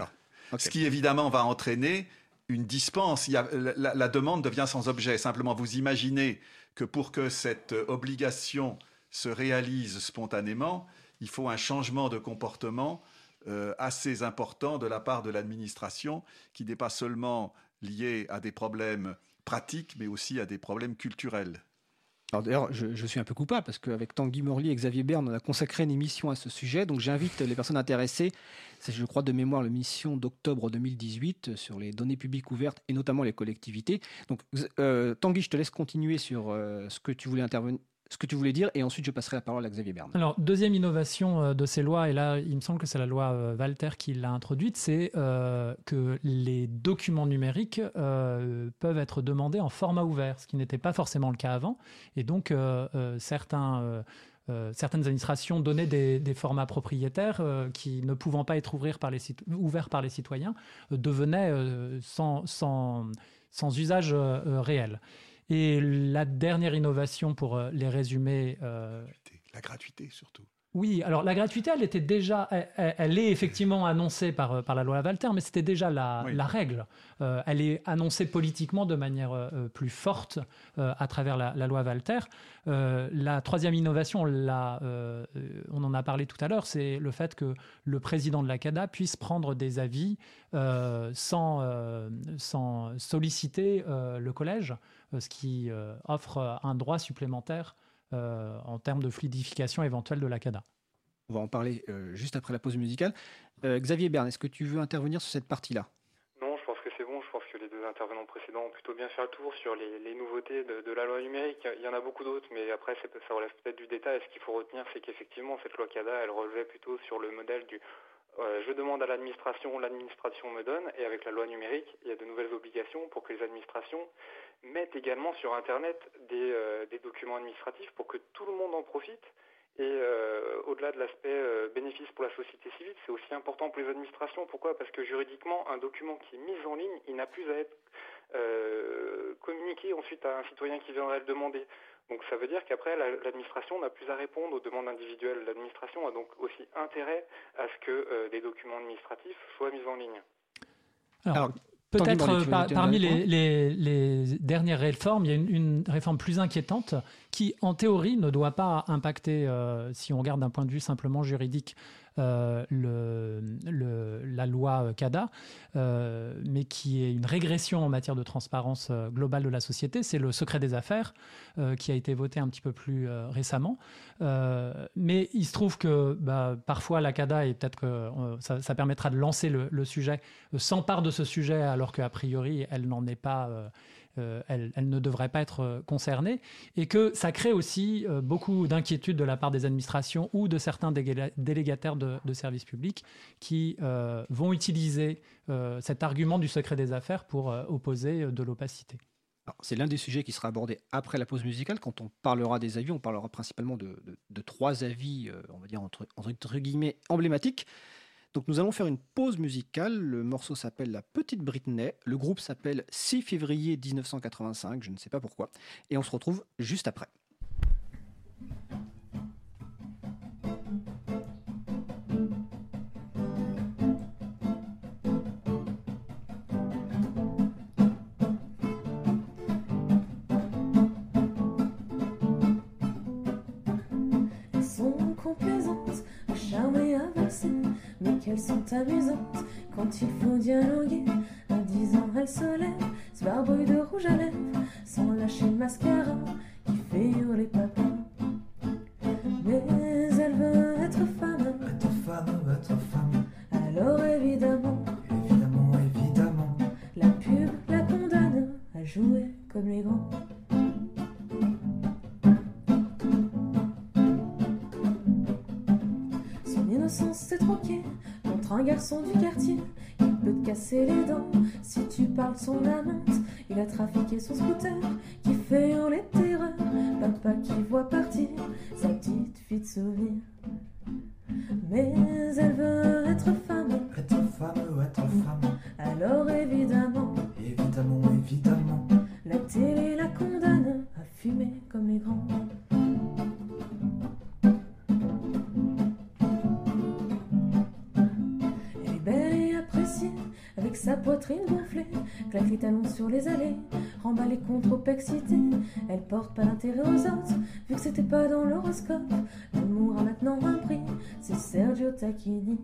Ce qui évidemment va entraîner une dispense. la, demande devient sans objet. Simplement, vous imaginez que pour que cette obligation se réalise spontanément, il faut un changement de comportement euh, assez important de la part de l'administration, qui n'est pas seulement lié à des problèmes pratiques, mais aussi à des problèmes culturels. Alors d'ailleurs, je, suis un peu coupable parce qu'avec Tanguy Morli et Xavier Berne, on a consacré une émission à ce sujet. Donc j'invite les personnes intéressées, c'est je crois de mémoire l'émission d'octobre 2018 sur les données publiques ouvertes et notamment les collectivités. Donc euh, Tanguy, je te laisse continuer sur euh, ce que tu voulais intervenir ce que tu voulais dire, et ensuite je passerai la parole à Xavier Berne. Alors, deuxième innovation euh, de ces lois, et là, il me semble que c'est la loi euh, Walter qui l'a introduite, c'est euh, que les documents numériques peuvent être demandés en format ouvert, ce qui n'était pas forcément le cas avant. Et donc, certains. certaines administrations donnaient des, formats propriétaires qui, ne pouvant pas être ouverts par les, citoyens, devenaient sans, usage réel. Et la dernière innovation pour les résumer. La gratuité surtout. Oui, alors la gratuité, elle était déjà, elle, est effectivement annoncée par, par la loi Walter, mais c'était déjà la, la règle. Euh, elle est annoncée politiquement de manière euh, plus forte euh, à travers la, loi Walter. la troisième innovation, on en a parlé tout à l'heure, c'est le fait que le président de la CADA puisse prendre des avis sans, sans solliciter le collège, ce qui offre un droit supplémentaire euh, en termes de fluidification éventuelle de la CADA. On va en parler euh, juste après la pause musicale. Euh, Xavier Bern, est-ce que tu veux intervenir sur cette partie-là? Non, je pense que c'est bon. Je pense que les deux intervenants précédents ont plutôt bien fait le tour sur les, nouveautés de, la loi numérique. Il y en a beaucoup d'autres, mais après, ça relève peut-être du détail. Ce qu'il faut retenir, c'est qu'effectivement, cette loi CADA, elle relevait plutôt sur le modèle du je demande à l'administration, l'administration me donne, et avec la loi numérique, il y a de nouvelles obligations pour que les administrations mettent également sur Internet euh, des, documents administratifs pour que tout le monde en profite. Et euh, au-delà de l'aspect euh, bénéfice pour la société civile, c'est aussi important pour les administrations. Pourquoi? Parce que juridiquement, un document qui est mis en ligne, il n'a plus à être communiqué ensuite à un citoyen qui viendrait le demander. Donc ça veut dire qu'après, l'administration n'a plus à répondre aux demandes individuelles. L'administration a donc aussi intérêt à ce que des documents administratifs soient mis en ligne. Alors, Peut-être euh, parmi les, dernières réformes, il y a une, réforme plus inquiétante qui, en théorie, ne doit pas impacter, euh, si on regarde d'un point de vue simplement juridique, euh, la loi CADA, euh, mais qui est une régression en matière de transparence globale de la société. C'est le secret des affaires qui a été voté un petit peu plus récemment. mais il se trouve que bah, parfois la CADA, et peut-être que ça, permettra de lancer le, le sujet, s'empare de ce sujet alors qu'a priori elle n'en est pas euh, elle, ne devrait pas être euh, concernée, et que ça crée aussi euh, beaucoup d'inquiétudes de la part des administrations ou de certains délégataires de, services publics qui vont utiliser cet argument du secret des affaires pour opposer de l'opacité. C'est l'un des sujets qui sera abordé après la pause musicale. Quand on parlera des avis, on parlera principalement de, trois avis, on va dire entre, entre guillemets, emblématiques. Donc nous allons faire une pause musicale. Le morceau s'appelle La Petite Britney. Le groupe s'appelle 6 février 1985, je ne sais pas pourquoi. Et on se retrouve juste après. Elles sont amusantes quand il faut dialoguer. À dix ans, elles se lèvent, se barbouillent de rouge à lèvres, sans lâcher le mascara qui fait hurler papa. Garçon du quartier qui peut te casser les dents si tu parles son amante. Il a trafiqué son scooter qui fait hurler terreur. Papa qui voit partir sa petite fille de souvenir. Mais elle veut. Être sur les allées, remballée contre trop excitée. Elle porte pas l'intérêt aux autres, vu que c'était pas dans l'horoscope. L'amour a maintenant un prix, c'est Sergio Tacchini.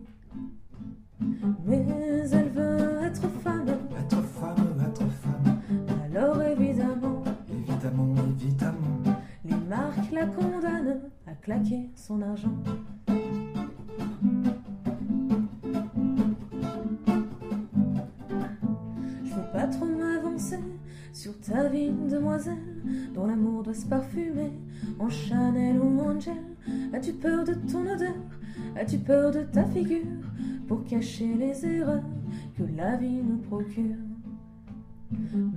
Mais elle veut être femme, être femme, être femme. Alors évidemment, évidemment, évidemment, les marques la condamnent à claquer son argent. Sur ta vie, demoiselle, dont l'amour doit se parfumer en Chanel ou Angel. As-tu peur de ton odeur? As-tu peur de ta figure pour cacher les erreurs que la vie nous procure?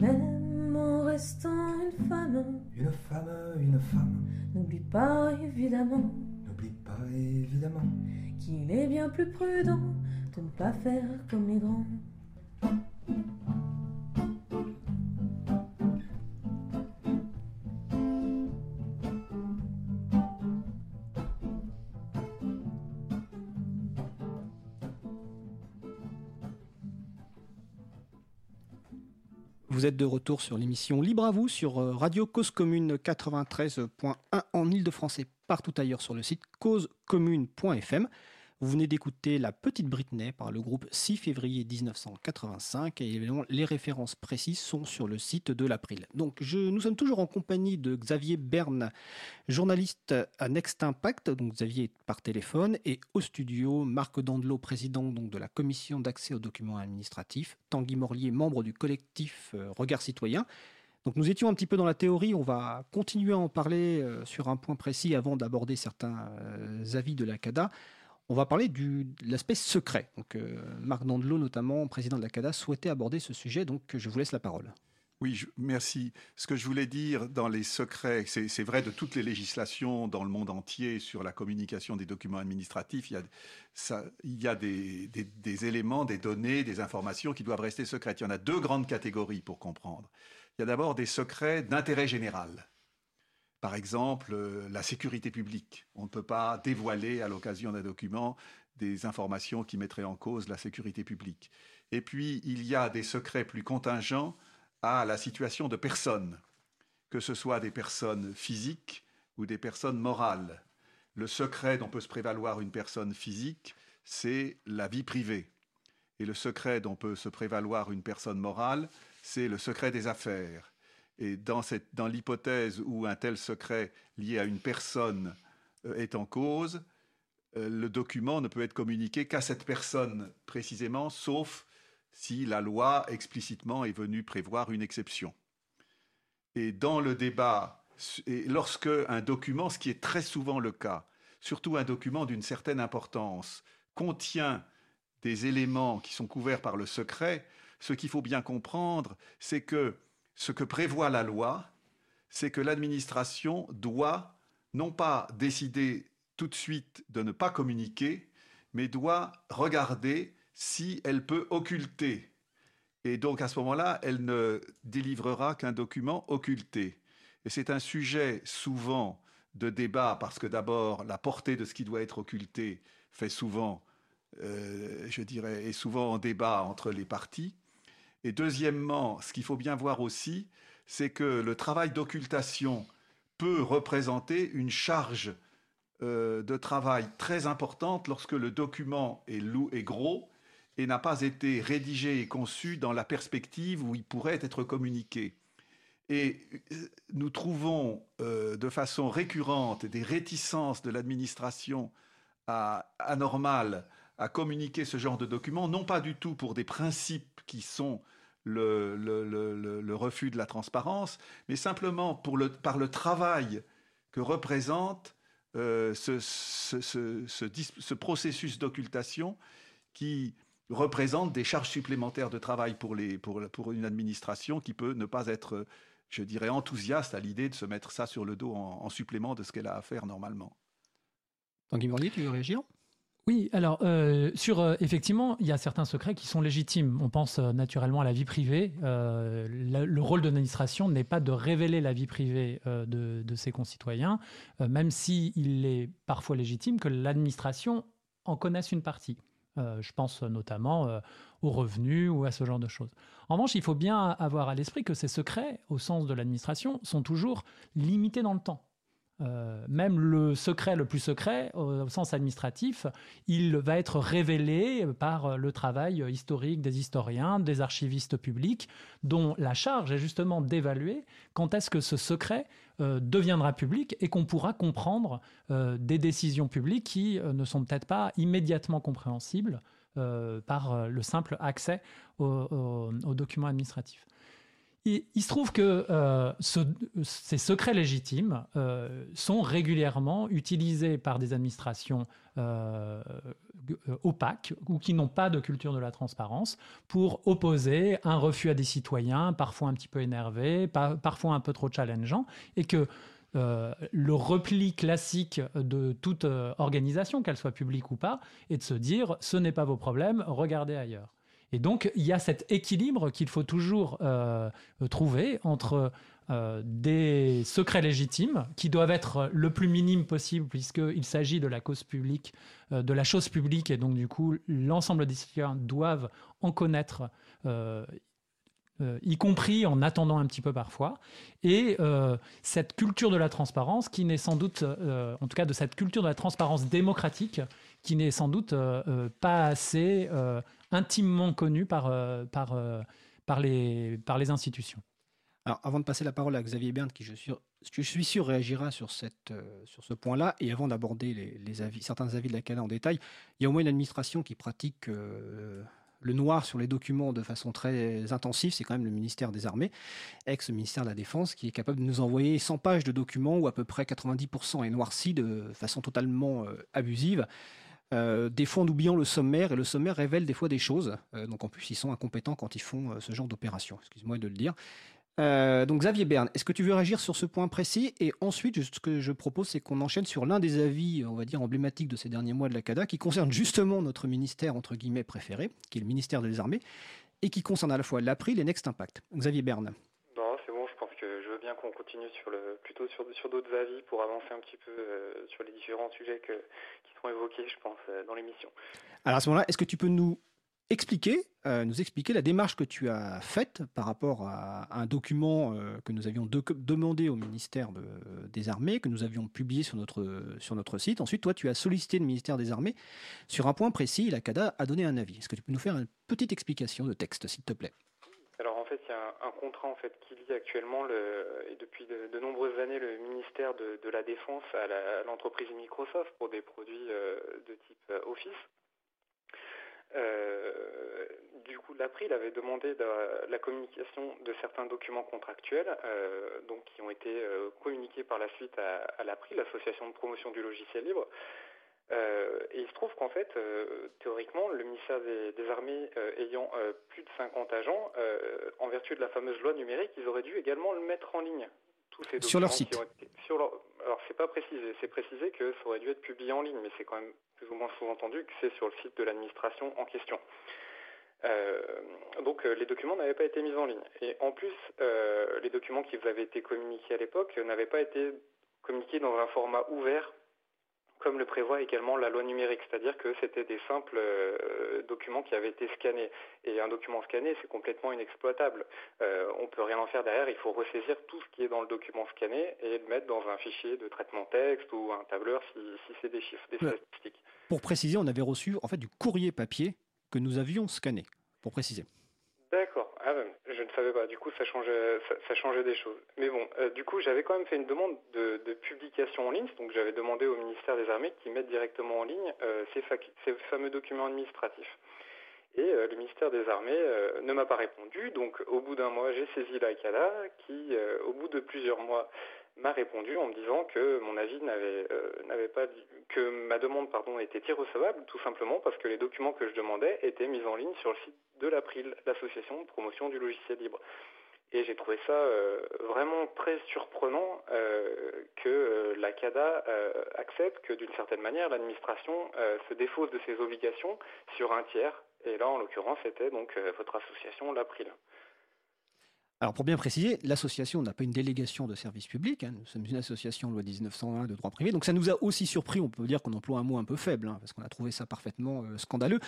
Même en restant une femme, une femme, une femme, n'oublie pas évidemment, n'oublie pas évidemment qu'il est bien plus prudent de ne pas faire comme les grands. Vous êtes de retour sur l'émission Libre à vous sur euh, Radio Cause Commune 93.1 en Ile-de-France partout ailleurs sur le site causecommune.fm. Vous venez d'écouter La Petite Britney par le groupe 6 février 1985 et évidemment les références précises sont sur le site de l'April. Donc nous sommes toujours en compagnie de Xavier Berne, journaliste à Next Impact, donc Xavier par téléphone, et au studio Marc Dandelot, président donc, de la commission d'accès aux documents administratifs, Tanguy Morlier, membre du collectif euh, Regard Citoyen. Donc nous étions un petit peu dans la théorie, on va continuer à en parler euh, sur un point précis avant d'aborder certains euh, avis de la CADA. On va parler de l'aspect secret. Donc, euh, Marc Dandelot, notamment, président de la CADA, souhaitait aborder ce sujet, donc je vous laisse la parole. Oui, merci. Ce que je voulais dire dans les secrets, c'est vrai de toutes les législations dans le monde entier sur la communication des documents administratifs, il y a, ça, il y a des, des, éléments, des données, des informations qui doivent rester secrètes. Il y en a deux grandes catégories pour comprendre. Il y a d'abord des secrets d'intérêt général. Par exemple, euh, la sécurité publique. On ne peut pas dévoiler à l'occasion d'un document des informations qui mettraient en cause la sécurité publique. Et puis, il y a des secrets plus contingents à la situation de personnes, que ce soit des personnes physiques ou des personnes morales. Le secret dont peut se prévaloir une personne physique, c'est la vie privée. Et le secret dont peut se prévaloir une personne morale, c'est le secret des affaires. Et dans, dans l'hypothèse où un tel secret lié à une personne euh, est en cause, euh, le document ne peut être communiqué qu'à cette personne précisément, sauf si la loi explicitement est venue prévoir une exception. Et dans le débat, et lorsque un document, ce qui est très souvent le cas, surtout un document d'une certaine importance, contient des éléments qui sont couverts par le secret, ce qu'il faut bien comprendre, c'est que ce que prévoit la loi, c'est que l'administration doit non pas décider tout de suite de ne pas communiquer, mais doit regarder si elle peut occulter. Et donc à ce moment-là, elle ne délivrera qu'un document occulté. Et c'est un sujet souvent de débat parce que d'abord, la portée de ce qui doit être occulté fait souvent, euh, je dirais, est souvent en débat entre les partis. Et deuxièmement, ce qu'il faut bien voir aussi, c'est que le travail d'occultation peut représenter une charge euh, de travail très importante lorsque le document est, est gros et n'a pas été rédigé et conçu dans la perspective où il pourrait être communiqué. Et euh, nous trouvons euh, de façon récurrente des réticences de l'administration anormales à communiquer ce genre de documents, non pas du tout pour des principes qui sont le, refus de la transparence, mais simplement par le travail que représente euh, ce, ce, ce, ce, processus d'occultation qui représente des charges supplémentaires de travail pour, une administration qui peut ne pas être, je dirais, enthousiaste à l'idée de se mettre ça sur le dos en, en supplément de ce qu'elle a à faire normalement. Tanguy Morlier, tu veux réagir? Oui, alors euh, sur euh, effectivement, il y a certains secrets qui sont légitimes. On pense euh, naturellement à la vie privée. le rôle de l'administration n'est pas de révéler la vie privée de, ses concitoyens, même s'il est parfois légitime que l'administration en connaisse une partie. je pense notamment aux revenus ou à ce genre de choses. En revanche, il faut bien avoir à l'esprit que ces secrets, au sens de l'administration, sont toujours limités dans le temps. Euh, même le secret le plus secret, au, sens administratif, il va être révélé par le travail historique des historiens, des archivistes publics, dont la charge est justement d'évaluer quand est-ce que ce secret euh, deviendra public et qu'on pourra comprendre euh, des décisions publiques qui ne sont peut-être pas immédiatement compréhensibles par le simple accès aux documents administratifs. Il, se trouve que euh, ces secrets légitimes euh, sont régulièrement utilisés par des administrations euh, opaques ou qui n'ont pas de culture de la transparence pour opposer un refus à des citoyens, parfois un petit peu énervés, parfois un peu trop challengeants, et que le repli classique de toute organisation, qu'elle soit publique ou pas, est de se dire ce n'est pas vos problèmes, regardez ailleurs. Et donc, il y a cet équilibre qu'il faut toujours euh, trouver entre euh, des secrets légitimes qui doivent être le plus minime possible puisqu'il s'agit de la cause publique, euh, de la chose publique et donc du coup l'ensemble des citoyens doivent en connaître y compris en attendant un petit peu parfois. Et cette culture de la transparence, qui n'est sans doute, en tout cas de cette culture de la transparence démocratique, qui n'est sans doute pas assez intimement connue par, par, par, les, par les institutions. Alors, avant de passer la parole à Xavier Berne, qui je suis, je suis sûr réagira sur, cette, euh, sur ce point-là, et avant d'aborder les, certains avis de la CADA en détail, il y a au moins une administration qui pratique euh, le noir sur les documents de façon très intensive, c'est quand même le ministère des Armées, ex-ministère de la Défense, qui est capable de nous envoyer 100 pages de documents où à peu près 90% est noirci de façon totalement euh, abusive. des fois en oubliant le sommaire, et le sommaire révèle des fois des choses. donc en plus, ils sont incompétents quand ils font ce genre d'opération, excuse-moi de le dire. Euh, donc Xavier Berne, est-ce que tu veux réagir sur ce point précis? Et ensuite, ce que je propose, c'est qu'on enchaîne sur l'un des avis, on va dire, emblématiques de ces derniers mois de la CADA, qui concerne justement notre ministère, entre guillemets, préféré, qui est le ministère des Armées, et qui concerne à la fois l'April et Next Impact. Xavier Berne. Non, c'est bon, je pense que je veux bien qu'on continue sur le, plutôt sur, sur d'autres avis pour avancer un petit peu euh, sur les différents sujets qui sont évoqués, je pense, euh, dans l'émission. Alors à ce moment-là, est-ce que tu peux nous expliquer, euh, nous expliquer la démarche que tu as faite par rapport à, un document euh, que nous avions demandé au ministère des Armées, que nous avions publié sur notre, sur notre site. Ensuite, toi, tu as sollicité le ministère des Armées sur un point précis. La CADA a donné un avis. Est-ce que tu peux nous faire une petite explication de texte, s'il te plaît? Alors en fait, il y a un, contrat en fait qui lie actuellement le, et depuis de, nombreuses années le ministère de, la Défense à l'entreprise Microsoft pour des produits euh, de type Office. Euh, du coup, l'April avait demandé la communication de certains documents contractuels, euh, donc qui ont été euh, communiqués par la suite à, l'April, l'association de promotion du logiciel libre. et il se trouve qu'en fait, théoriquement, le ministère des, Armées ayant plus de 50 agents, en vertu de la fameuse loi numérique, ils auraient dû également le mettre en ligne. Tous ces sur leur site. sur alors c'est pas précisé, c'est précisé que ça aurait dû être publié en ligne, mais c'est quand même plus ou moins sous-entendu que c'est sur le site de l'administration en question. Euh, donc euh, les documents n'avaient pas été mis en ligne. Et en plus, euh, les documents qui vous avaient été communiqués à l'époque n'avaient pas été communiqués dans un format ouvert comme le prévoit également la loi numérique, c'est-à-dire que c'était des simples euh, documents qui avaient été scannés. Et un document scanné, c'est complètement inexploitable. Euh, on ne peut rien en faire derrière, il faut ressaisir tout ce qui est dans le document scanné et le mettre dans un fichier de traitement texte ou un tableur si, c'est des chiffres, des statistiques. Pour préciser, on avait reçu en fait du courrier papier que nous avions scanné, pour préciser. D'accord. Ah, je ne savais pas. Du coup, ça changeait, des choses. Mais bon, euh, du coup, j'avais quand même fait une demande de, publication en ligne. Donc, j'avais demandé au ministère des Armées qu'ils mettent directement en ligne euh, ces, fameux documents administratifs. Et euh, le ministère des Armées ne m'a pas répondu. Donc, au bout d'un mois, j'ai saisi la CADA qui, au bout de plusieurs mois, m'a répondu en me disant que mon avis n'avait n'avait pas que ma demande pardon était irrecevable tout simplement parce que les documents que je demandais étaient mis en ligne sur le site de l'April, l'association de promotion du logiciel libre. Et j'ai trouvé ça euh, vraiment très surprenant euh, que euh, la CADA accepte que d'une certaine manière l'administration se défausse de ses obligations sur un tiers. Et là, en l'occurrence, c'était donc votre association, l'April. Alors pour bien préciser, l'association n'a pas une délégation de service public, hein. nous sommes une association loi 1901 de droit privé, donc ça nous a aussi surpris, on peut dire qu'on emploie un mot un peu faible, hein, parce qu'on a trouvé ça parfaitement euh, scandaleux.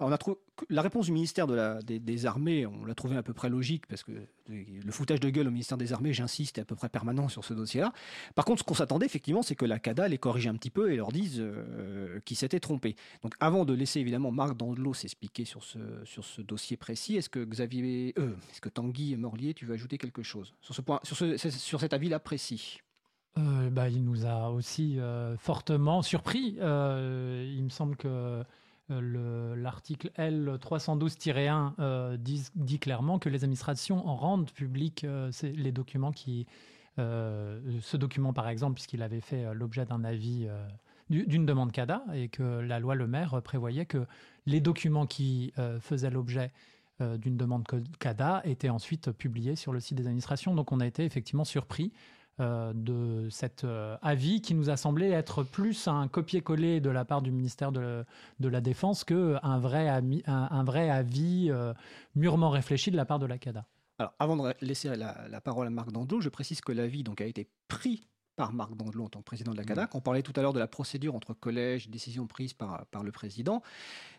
on a la réponse du ministère des, Armées, on l'a trouvé à peu près logique, parce que le foutage de gueule au ministère des Armées, j'insiste, est à peu près permanent sur ce dossier-là. Par contre, ce qu'on s'attendait effectivement, c'est que la CADA les corrige un petit peu et leur dise euh, qu'ils s'étaient trompés. Donc avant de laisser évidemment Marc Dandelot s'expliquer sur ce, sur ce dossier précis, est-ce que Xavier, euh, est-ce que Tanguy Morlier tu veux ajouter quelque chose sur, ce point, sur, ce, sur cet avis-là précis euh, bah, Il nous a aussi euh, fortement surpris. Euh, il me semble que l'article L312-1 dit, clairement que les administrations en rendent public les documents qui... ce document, par exemple, puisqu'il avait fait l'objet d'un avis d'une demande CADA et que la loi Le Maire prévoyait que les documents qui faisaient l'objet euh, d'une demande CADA était ensuite publiée sur le site des administrations. Donc on a été effectivement surpris euh, de cet euh, avis qui nous a semblé être plus un copier-coller de la part du ministère de, la Défense qu'un vrai, un, vrai avis mûrement réfléchi de la part de la CADA. Alors, avant de laisser la, parole à Marc Dando, je précise que l'avis donc a été pris par Marc Dandelot en tant que président de la CADAC. On parlait tout à l'heure de la procédure entre collèges, décisions prises par, par le président.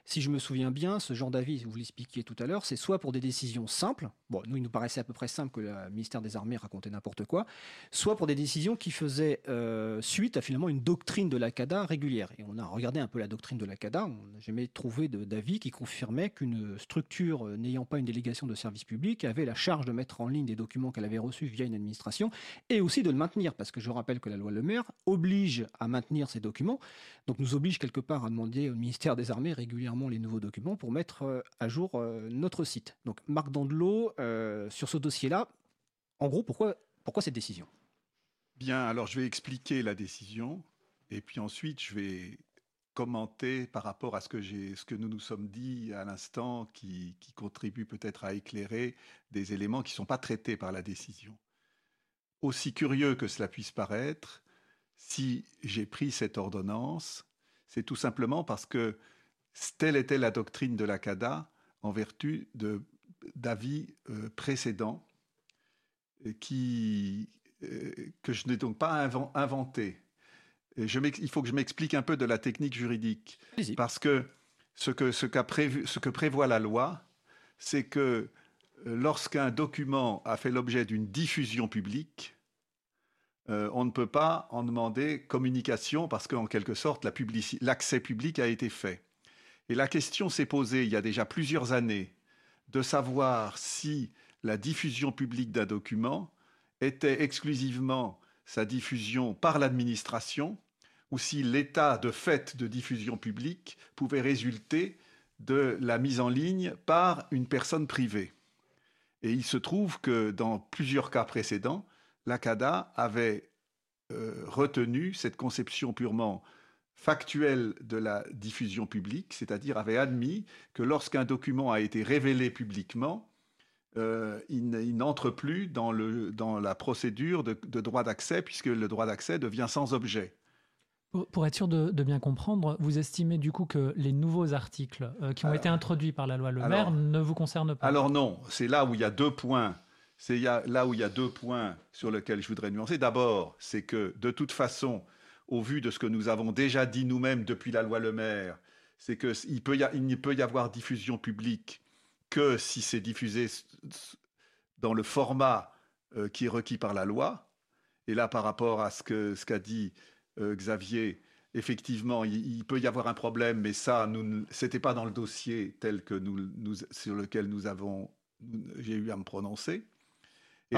Si je me souviens bien, ce genre d'avis, vous l'expliquiez tout à l'heure, c'est soit pour des décisions simples, bon, nous, il nous paraissait à peu près simple que le ministère des Armées racontait n'importe quoi, soit pour des décisions qui faisaient euh, suite à finalement une doctrine de la CADA régulière. Et on a regardé un peu la doctrine de la CADA, on n'a jamais trouvé d'avis qui confirmait qu'une structure euh, n'ayant pas une délégation de service public avait la charge de mettre en ligne des documents qu'elle avait reçus via une administration et aussi de le maintenir, parce que je rappelle que la loi Le Maire oblige à maintenir ces documents, donc nous oblige quelque part à demander au ministère des Armées régulièrement les nouveaux documents pour mettre euh, à jour notre site. Donc Marc Dandelot, euh, sur ce dossier-là. En gros, pourquoi, cette décision? Bien, alors je vais expliquer la décision et puis ensuite je vais commenter par rapport à ce que, ce que nous nous sommes dit à l'instant qui, qui contribue peut-être à éclairer des éléments qui ne sont pas traités par la décision. Aussi curieux que cela puisse paraître, si j'ai pris cette ordonnance, c'est tout simplement parce que telle était la doctrine de la CADA en vertu de d'avis euh, précédents euh, qui, euh, que je n'ai donc pas inventé. je il faut que je m'explique un peu de la technique juridique. Parce que ce que, ce, prévu, ce que prévoit la loi, c'est que lorsqu'un document a fait l'objet d'une diffusion publique, on ne peut pas en demander communication parce qu'en quelque sorte, l'accès public a été fait. Et la question s'est posée il y a déjà plusieurs années de savoir si la diffusion publique d'un document était exclusivement sa diffusion par l'administration ou si l'état de fait de diffusion publique pouvait résulter de la mise en ligne par une personne privée. Et il se trouve que dans plusieurs cas précédents, l'ACADA avait euh, retenu cette conception purement factuel de la diffusion publique, c'est-à-dire avait admis que lorsqu'un document a été révélé publiquement, euh, il, n'entre plus dans, le, dans, la procédure de, droit d'accès, puisque le droit d'accès devient sans objet. Pour, être sûr de, bien comprendre, vous estimez du coup que les nouveaux articles euh, qui ont été introduits par la loi Le Maire ne vous concernent pas? Alors non, c'est là où il y a deux points. C'est là où il y a deux points sur lesquels je voudrais nuancer. D'abord, c'est que de toute façon, au vu de ce que nous avons déjà dit nous-mêmes depuis la loi Le Maire, c'est qu'il il ne peut y avoir diffusion publique que si c'est diffusé dans le format euh, qui est requis par la loi. Et là, par rapport à ce qu'a dit euh, Xavier, effectivement, il, peut y avoir un problème, mais ça, ce n'était pas dans le dossier tel que sur lequel nous avons, j'ai eu à me prononcer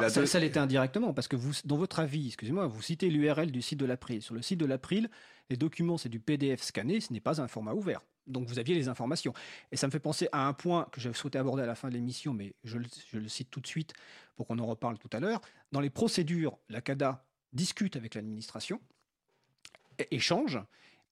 ça, l'était indirectement, parce que vous, dans votre avis, excusez-moi, vous citez l'URL du site de l'April. Sur le site de l'April, les documents, c'est du PDF scanné, ce n'est pas un format ouvert. Donc vous aviez les informations. Et ça me fait penser à un point que j'avais souhaité aborder à la fin de l'émission, mais je le, cite tout de suite pour qu'on en reparle tout à l'heure. Dans les procédures, la CADA discute avec l'administration, échange,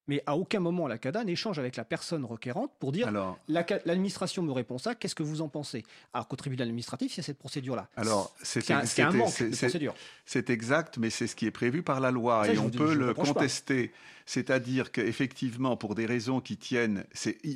mais à aucun moment la CADA n'échange avec la personne requérante pour dire l'administration me répond ça, qu'est-ce que vous en pensez? Alors qu'au tribunal administratif, il y a cette procédure-là. Alors, c'est un, un, manque de procédure. C'est exact, mais c'est ce qui est prévu par la loi et on peut le contester. C'est-à-dire qu'effectivement, pour des raisons qui tiennent,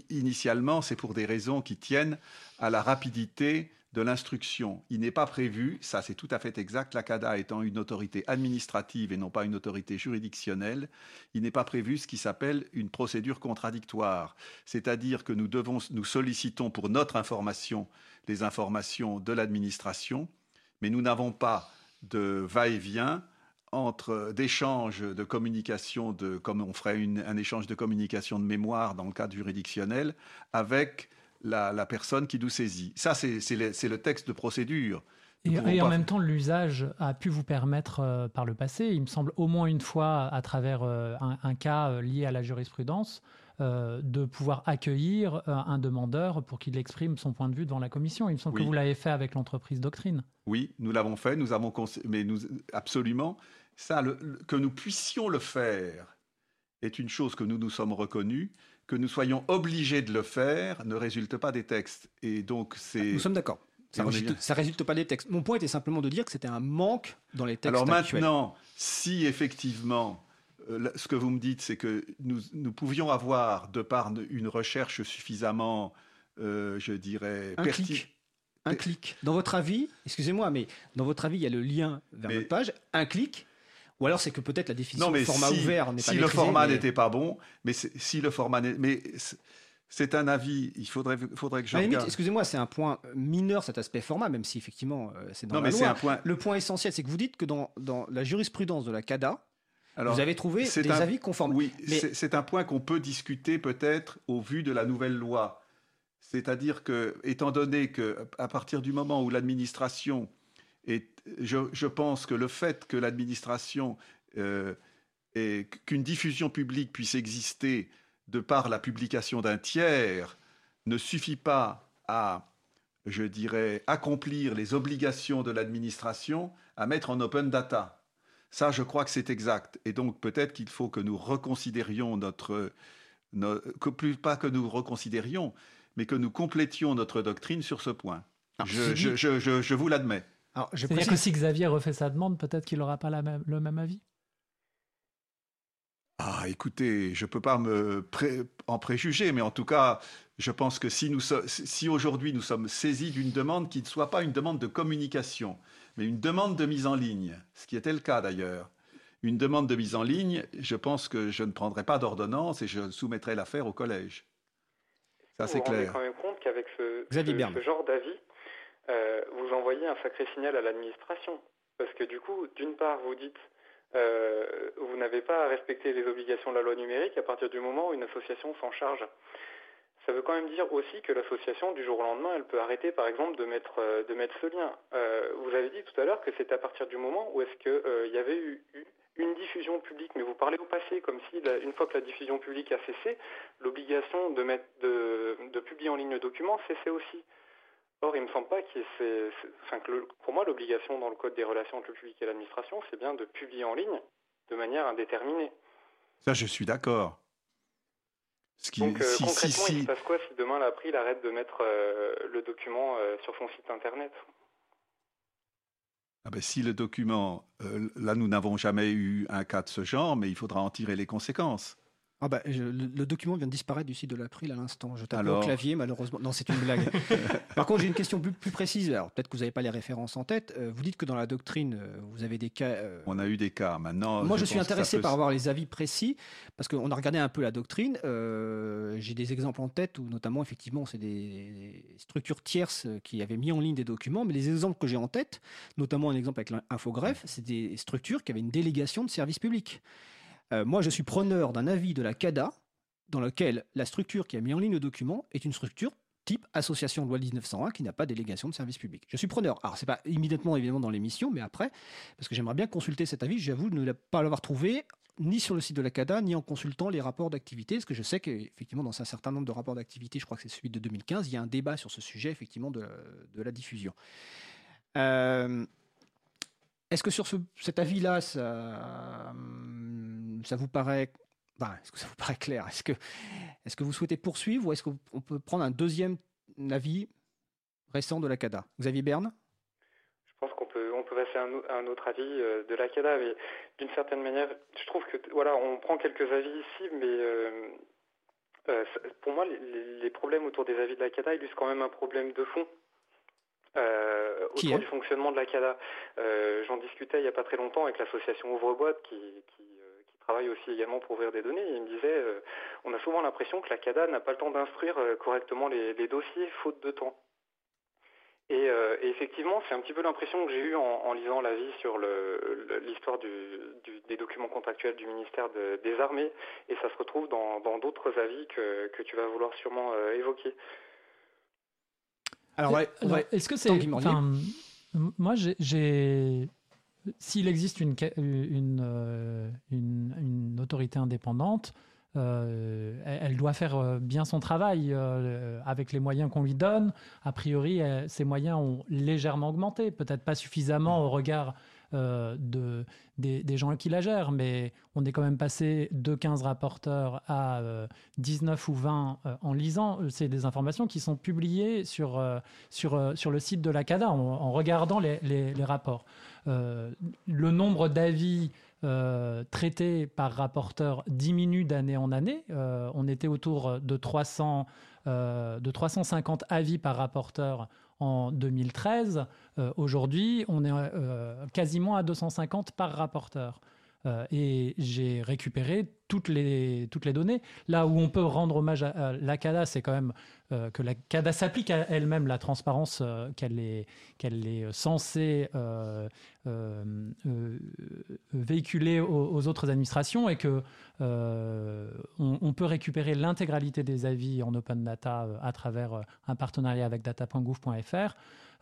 initialement, c'est pour des raisons qui tiennent à la rapidité de l'instruction. Il n'est pas prévu, ça c'est tout à fait exact, la CADA étant une autorité administrative et non pas une autorité juridictionnelle, il n'est pas prévu ce qui s'appelle une procédure contradictoire. C'est-à-dire que nous, devons, nous sollicitons pour notre information les informations de l'administration, mais nous n'avons pas de va-et-vient entre d'échanges de communication, de, comme on ferait un échange de communication de mémoire dans le cadre juridictionnel, avec la, personne qui nous saisit. Ça, c'est le, texte de procédure. Et, en même temps, l'usage a pu vous permettre euh, par le passé, il me semble au moins une fois à travers euh, un, cas euh, lié à la jurisprudence, de pouvoir accueillir un demandeur pour qu'il exprime son point de vue devant la commission. Il me semble que vous l'avez fait avec l'entreprise Doctrine. Oui, nous l'avons fait, nous avons mais nous absolument ça, que nous puissions le faire est une chose que nous nous sommes reconnus que nous soyons obligés de le faire ne résulte pas des textes. Et donc c'est. Nous sommes d'accord. Ça ne résulte, pas des textes. Mon point était simplement de dire que c'était un manque dans les textes. Alors maintenant, si effectivement, euh, ce que vous me dites, c'est que nous, nous, pouvions avoir, de par une recherche suffisamment, euh, je dirais, un clic. Un clic. Dans votre avis, excusez-moi, mais dans votre avis, il y a le lien vers notre page. Un clic, ou alors c'est que peut-être la définition du format ouvert n'est pas Si le format n'était pas bon, mais si le format mais c'est un avis. Il faudrait, faudrait que je. Excusez-moi, c'est un point mineur cet aspect format, même si effectivement euh, c'est dans non, la mais loi. Un point... Le point essentiel, c'est que vous dites que dans, dans la jurisprudence de la CADA, alors, vous avez trouvé des avis conformes. Oui, c'est un point qu'on peut discuter peut-être au vu de la nouvelle loi. C'est-à-dire que, étant donné que à partir du moment où l'administration est, je, je, pense que le fait que l'administration euh, qu'une diffusion publique puisse exister de par la publication d'un tiers ne suffit pas à, je dirais, accomplir les obligations de l'administration à mettre en open data. Ça, je crois que c'est exact. Et donc, peut-être qu'il faut que nous reconsidérions notre, que plus pas que nous reconsidérions, mais que nous complétions notre doctrine sur ce point. je, je, je, je, vous l'admets. C'est-à-dire que si Xavier refait sa demande, peut-être qu'il n'aura pas la même, le même avis ah, écoutez, je ne peux pas me en préjuger, mais en tout cas, je pense que si, si aujourd'hui nous sommes saisis d'une demande qui ne soit pas une demande de communication, mais une demande de mise en ligne, ce qui était le cas d'ailleurs, une demande de mise en ligne, je pense que je ne prendrai pas d'ordonnance et je soumettrai l'affaire au collège. Ça, c'est clair. Vous vous rendez quand même compte qu'avec ce, ce, genre d'avis, euh, vous envoyez un sacré signal à l'administration. Parce que du coup, d'une part, vous dites euh, vous n'avez pas à respecter les obligations de la loi numérique à partir du moment où une association s'en charge. Ça veut quand même dire aussi que l'association, du jour au lendemain, elle peut arrêter, par exemple, de mettre, euh, ce lien. Vous avez dit tout à l'heure que c'est à partir du moment où est-ce qu'il y avait eu, une diffusion publique, mais vous parlez au passé, comme si, une fois que la diffusion publique a cessé, l'obligation de publier en ligne le document cessait aussi. Or, il ne me semble pas que c'est, enfin, pour moi, l'obligation dans le Code des relations entre le public et l'administration, c'est bien de publier en ligne de manière indéterminée. Ça, je suis d'accord. Donc, euh, concrètement, il se passe quoi si demain l'April arrête de mettre euh, le document euh, sur son site internet? Ah ben, Si le document, là, nous n'avons jamais eu un cas de ce genre, mais il faudra en tirer les conséquences. Ah bah, le, document vient de disparaître du site de l'April à l'instant. Je tape au clavier, malheureusement. Non, c'est une blague. Par contre, j'ai une question plus, plus précise. Alors, peut-être que vous n'avez pas les références en tête. Euh, vous dites que dans la doctrine, euh, vous avez des cas. Euh, On a eu des cas. Maintenant. Moi, je, suis intéressé par avoir les avis précis parce qu'on a regardé un peu la doctrine. j'ai des exemples en tête où, notamment, effectivement, c'est des structures tierces qui avaient mis en ligne des documents. Mais les exemples que j'ai en tête, notamment un exemple avec l'infogreffe, c'est des structures qui avaient une délégation de service public. Euh, moi, je suis preneur d'un avis de la CADA dans lequel la structure qui a mis en ligne le document est une structure type association loi 1901 qui n'a pas délégation de service public. Je suis preneur. Alors, c'est pas immédiatement évidemment dans l'émission, mais après, parce que j'aimerais bien consulter cet avis. J'avoue ne pas l'avoir trouvé ni sur le site de la CADA, ni en consultant les rapports d'activité, parce que je sais qu'effectivement, dans un certain nombre de rapports d'activité, je crois que c'est celui de 2015, il y a un débat sur ce sujet, effectivement, de, la diffusion. Euh, est-ce que sur cet avis-là, ça, ça vous paraît, est-ce que ça vous paraît clair? Est-ce que, est que vous souhaitez poursuivre ou est-ce qu'on peut prendre un deuxième avis récent de la CADA Xavier Berne? Je pense qu'on peut, on peut passer un, un autre avis euh, de la CADA, mais d'une certaine manière, je trouve que voilà, on prend quelques avis ici, mais euh, euh, pour moi, les, les, problèmes autour des avis de la CADA illustrent quand même un problème de fond. autour du fonctionnement de la CADA. J'en discutais il n'y a pas très longtemps avec l'association Ouvre-Boîte qui, qui travaille aussi également pour ouvrir des données. il me disait, euh, on a souvent l'impression que la CADA n'a pas le temps d'instruire euh, correctement les, dossiers, faute de temps. Et, euh, effectivement, c'est un petit peu l'impression que j'ai eue en, lisant l'avis sur l'histoire des documents contractuels du ministère des Armées, et ça se retrouve dans d'autres avis que, tu vas vouloir sûrement évoquer. Alors, est-ce que c'est... moi, j'ai s'il existe une, euh, autorité indépendante, euh, elle doit faire euh, bien son travail avec les moyens qu'on lui donne. A priori, ces moyens ont légèrement augmenté, peut-être pas suffisamment au regard de, des, gens qui la gèrent, mais on est quand même passé de 15 rapporteurs à 19 ou 20 en lisant. C'est des informations qui sont publiées sur, sur, sur le site de la CADA en, regardant les, les, rapports. Euh, le nombre d'avis euh, traités par rapporteur diminue d'année en année. Euh, on était autour de, 300, de 350 avis par rapporteur en 2013. Aujourd'hui, on est quasiment à 250 par rapporteur. Et j'ai récupéré toutes les, toutes les données. Là où on peut rendre hommage à, la CADA, c'est quand même que la CADA s'applique à elle-même la transparence qu'elle est, qu'elle est censée véhiculer aux, autres administrations et que on, peut récupérer l'intégralité des avis en open data à travers un partenariat avec data.gouv.fr.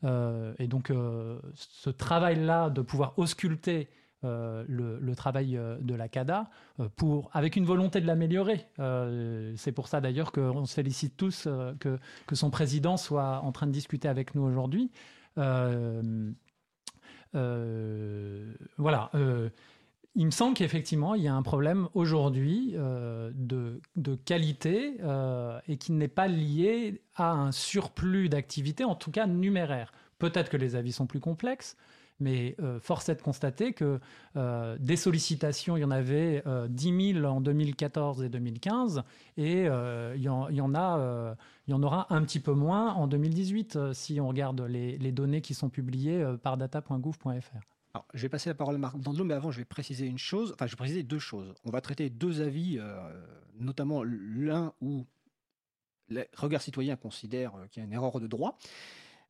Euh, et donc, euh, ce travail-là de pouvoir ausculter euh, le, travail de la CADA pour, avec une volonté de l'améliorer. c'est pour ça d'ailleurs qu'on se félicite tous que, que, son président soit en train de discuter avec nous aujourd'hui. voilà il me semble qu'effectivement, il y a un problème aujourd'hui euh, de, qualité euh, et qui n'est pas lié à un surplus d'activité, en tout cas numéraire. Peut-être que les avis sont plus complexes, mais euh, force est de constater que des sollicitations, il y en avait 10 000 en 2014 et 2015, et il y, en, a, il y en aura un petit peu moins en 2018 si on regarde les, données qui sont publiées par data.gouv.fr je vais passer la parole à Marc Dandelot, mais avant, je vais préciser une chose. Enfin, je vais préciser deux choses. On va traiter deux avis, euh, notamment l'un où le regard citoyen considère euh, qu'il y a une erreur de droit.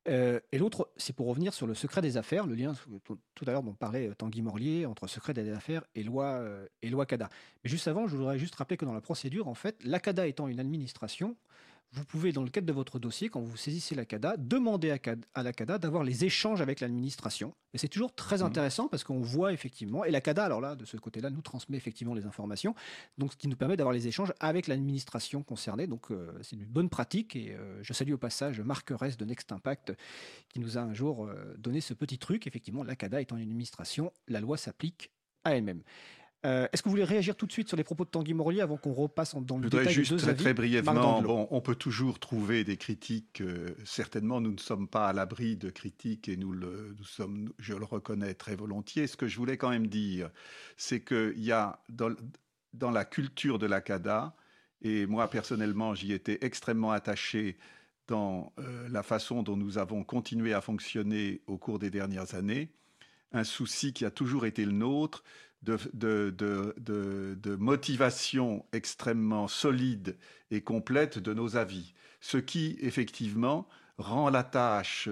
Euh, et l'autre, c'est pour revenir sur le secret des affaires, le lien tout à l'heure dont parlait Tanguy Morlier entre secret des affaires et loi, et loi CADA. Mais juste avant, je voudrais juste rappeler que dans la procédure, en fait, la CADA étant une administration, vous pouvez, dans le cadre de votre dossier, quand vous saisissez la CADA, demander à, la CADA d'avoir les échanges avec l'administration. Et c'est toujours très mmh. intéressant parce qu'on voit effectivement, et la CADA, alors là, de ce côté-là, nous transmet effectivement les informations, donc ce qui nous permet d'avoir les échanges avec l'administration concernée. Donc euh, c'est une bonne pratique et euh, je salue au passage Marc Ress de Next Impact qui nous a un jour euh, donné ce petit truc. Effectivement, la CADA étant une administration, la loi s'applique à elle-même. Euh, est-ce que vous voulez réagir tout de suite sur les propos de Tanguy Morlier avant qu'on repasse dans le Je voudrais juste très, très brièvement. Bon, on peut toujours trouver des critiques. Euh, certainement, nous ne sommes pas à l'abri de critiques et nous le, nous sommes, je le reconnais très volontiers. Ce que je voulais quand même dire, c'est qu'il y a dans, dans, la culture de la CADA, et moi personnellement, j'y étais extrêmement attaché dans euh, la façon dont nous avons continué à fonctionner au cours des dernières années, un souci qui a toujours été le nôtre, de, motivation extrêmement solide et complète de nos avis. Ce qui, effectivement, rend la tâche,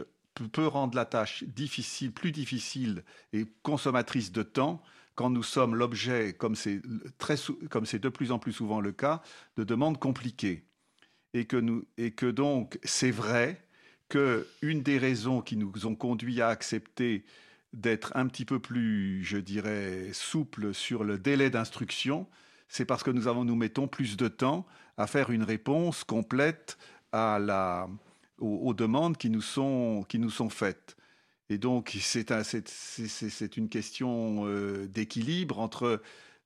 peut rendre la tâche difficile, plus difficile et consommatrice de temps quand nous sommes l'objet, comme c'est de plus en plus souvent le cas, de demandes compliquées. Et que, nous, et que donc, c'est vrai qu'une des raisons qui nous ont conduit à accepter d'être un petit peu plus, je dirais, souple sur le délai d'instruction, c'est parce que nous, avons, nous mettons plus de temps à faire une réponse complète à la, aux, demandes qui nous sont, qui nous sont faites. Et donc, c'est un, une question euh, d'équilibre entre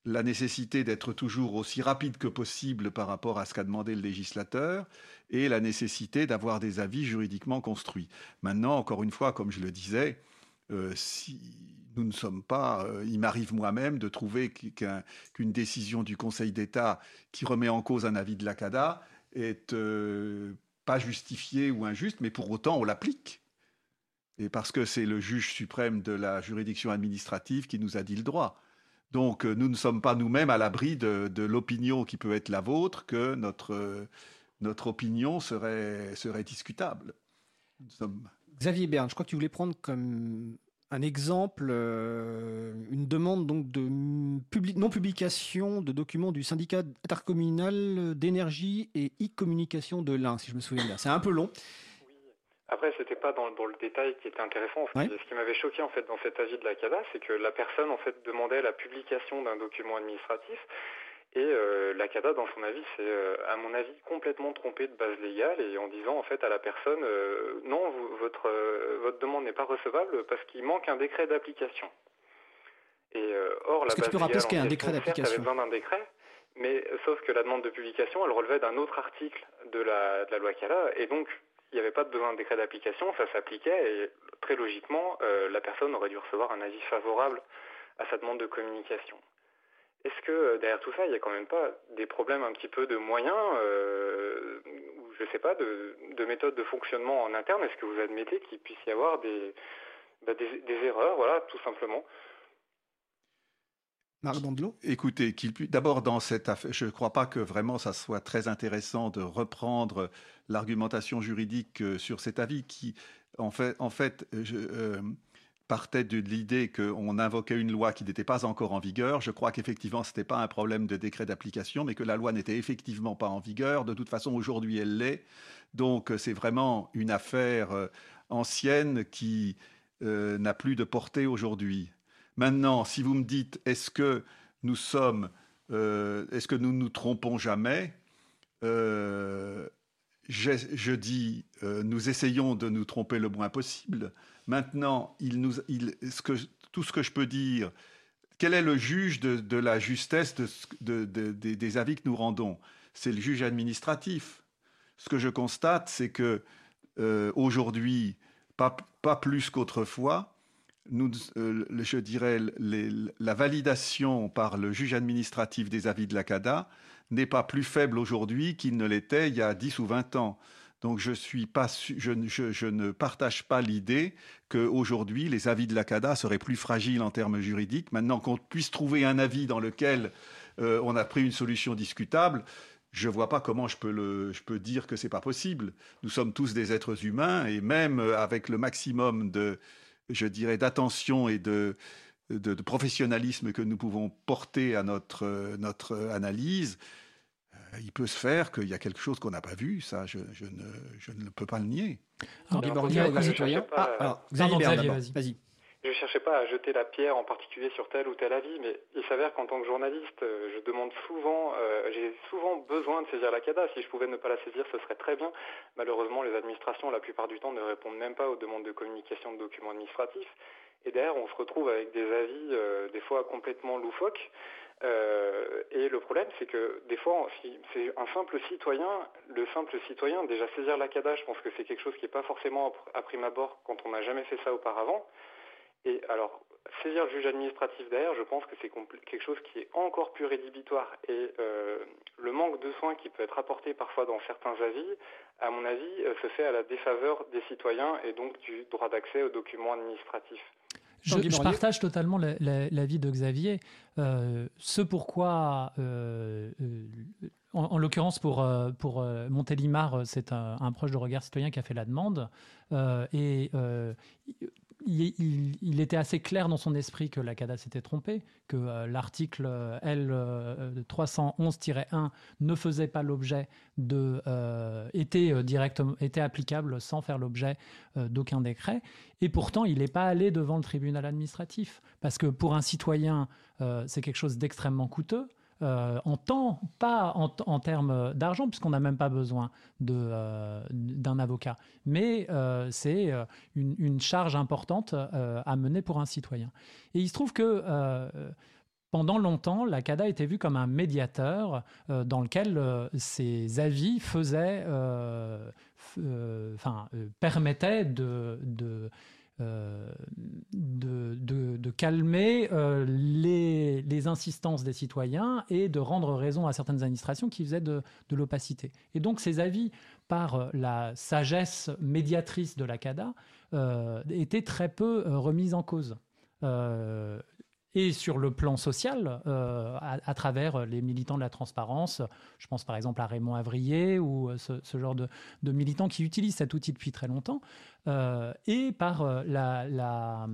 la nécessité d'être toujours aussi rapide que possible par rapport à ce qu'a demandé le législateur et la nécessité d'avoir des avis juridiquement construits. Maintenant, encore une fois, comme je le disais, euh, si nous ne sommes pas, euh, il m'arrive moi-même de trouver qu'une décision du Conseil d'État qui remet en cause un avis de l'ACADA est euh, pas justifiée ou injuste, mais pour autant on l'applique. Et parce que c'est le juge suprême de la juridiction administrative qui nous a dit le droit. Donc nous ne sommes pas nous-mêmes à l'abri de, l'opinion qui peut être la vôtre, que notre, notre opinion serait, serait discutable. Nous sommes... Xavier Berne, je crois que tu voulais prendre comme un exemple, euh, une demande donc de non-publication de documents du syndicat intercommunal d'énergie et e-communication de l'Ain, si je me souviens bien. C'est un peu long. Oui. Après, c'était pas dans, le détail qui était intéressant. Ce qui m'avait choqué en fait dans cet avis de la CADA, c'est que la personne en fait demandait la publication d'un document administratif et euh, la CADA, dans son avis, s'est, euh, à mon avis, complètement trompée de base légale et en disant en fait à la personne euh, non, votre, votre demande n'est pas recevable parce qu'il manque un décret d'application. Et or, la Est-ce que tu peux rappeler ce qu'est un décret d'application avait besoin d'un décret, mais sauf que la demande de publication, elle relevait d'un autre article de la, de la loi CADA et donc il n'y avait pas besoin de décret d'application, ça s'appliquait et très logiquement, la personne aurait dû recevoir un avis favorable à sa demande de communication. Est-ce que euh, derrière tout ça, il n'y a quand même pas des problèmes un petit peu de moyens euh, ou je ne sais pas, de, de méthodes de fonctionnement en interne? Est-ce que vous admettez qu'il puisse y avoir des, bah, des, erreurs, voilà, tout simplement? Marc Dandelot Écoutez, qu'il d'abord dans cette affaire, je ne crois pas que vraiment ça soit très intéressant de reprendre l'argumentation juridique euh, sur cet avis qui, en fait, en fait je, euh, partait de l'idée qu'on invoquait une loi qui n'était pas encore en vigueur. Je crois qu'effectivement, ce n'était pas un problème de décret d'application, mais que la loi n'était effectivement pas en vigueur. De toute façon, aujourd'hui, elle l'est. Donc, c'est vraiment une affaire euh, ancienne qui n'a plus de portée aujourd'hui. Maintenant, si vous me dites, est-ce que nous sommes, euh, est-ce que nous nous trompons jamais euh, je, dis, euh, nous essayons de nous tromper le moins possible. Maintenant, tout ce que je peux dire, quel est le juge de, la justesse de, des avis que nous rendons? C'est le juge administratif. Ce que je constate, c'est que aujourd'hui, pas, plus qu'autrefois, euh, je dirais, la validation par le juge administratif des avis de la CADA n'est pas plus faible aujourd'hui qu'il ne l'était il y a 10 ou 20 ans. Donc je, ne partage pas l'idée qu'aujourd'hui les avis de la CADA seraient plus fragiles en termes juridiques. Maintenant qu'on puisse trouver un avis dans lequel euh, on a pris une solution discutable, je ne vois pas comment je peux, dire que c'est pas possible. Nous sommes tous des êtres humains et même avec le maximum de, je dirais, d'attention et de, professionnalisme que nous pouvons porter à notre, notre analyse, euh, il peut se faire qu'il y a quelque chose qu'on n'a pas vu, ça, je, je, ne, je, ne, peux pas le nier. Alors, ah, vas-y. Je ne cherchais pas à jeter la pierre en particulier sur tel ou tel avis, mais il s'avère qu'en tant que journaliste, euh, je demande souvent, euh, j'ai souvent besoin de saisir la CADA. Si je pouvais ne pas la saisir, ce serait très bien. Malheureusement, les administrations, la plupart du temps, ne répondent même pas aux demandes de communication de documents administratifs. Et derrière, on se retrouve avec des avis, euh, des fois complètement loufoques. Et le problème, c'est que des fois, si c'est un simple citoyen, le simple citoyen, déjà saisir la CADA, je pense que c'est quelque chose qui n'est pas forcément à prime abord quand on n'a jamais fait ça auparavant. Et alors, saisir le juge administratif derrière, je pense que c'est quelque chose qui est encore plus rédhibitoire. Et euh, le manque de soins qui peut être apporté parfois dans certains avis, à mon avis, euh, se fait à la défaveur des citoyens et donc du droit d'accès aux documents administratifs. Je, partage totalement l'avis de Xavier. Euh, ce pourquoi, en, l'occurrence pour, pour Montélimar, c'est un, un, proche de Regard Citoyen qui a fait la demande. et il, était assez clair dans son esprit que la CADA s'était trompée, que euh, l'article euh, L311-1 euh, ne faisait pas l'objet de. était, était applicable sans faire l'objet d'aucun décret. Et pourtant, il n'est pas allé devant le tribunal administratif. Parce que pour un citoyen, c'est quelque chose d'extrêmement coûteux. Euh, en temps, pas en, termes d'argent, puisqu'on n'a même pas besoin euh, d'un avocat. Mais euh, c'est une, charge importante à mener pour un citoyen. Et il se trouve que pendant longtemps, la CADA était vue comme un médiateur dans lequel ses avis faisaient, enfin, permettaient de euh, de, calmer euh, les, insistances des citoyens et de rendre raison à certaines administrations qui faisaient de, l'opacité. Et donc ces avis, par euh, la sagesse médiatrice de la CADA, étaient très peu remis en cause et sur le plan social, euh, à, travers les militants de la transparence. Je pense par exemple à Raymond Avrier ou euh, ce, genre de, militants qui utilisent cet outil depuis très longtemps, euh, et par la,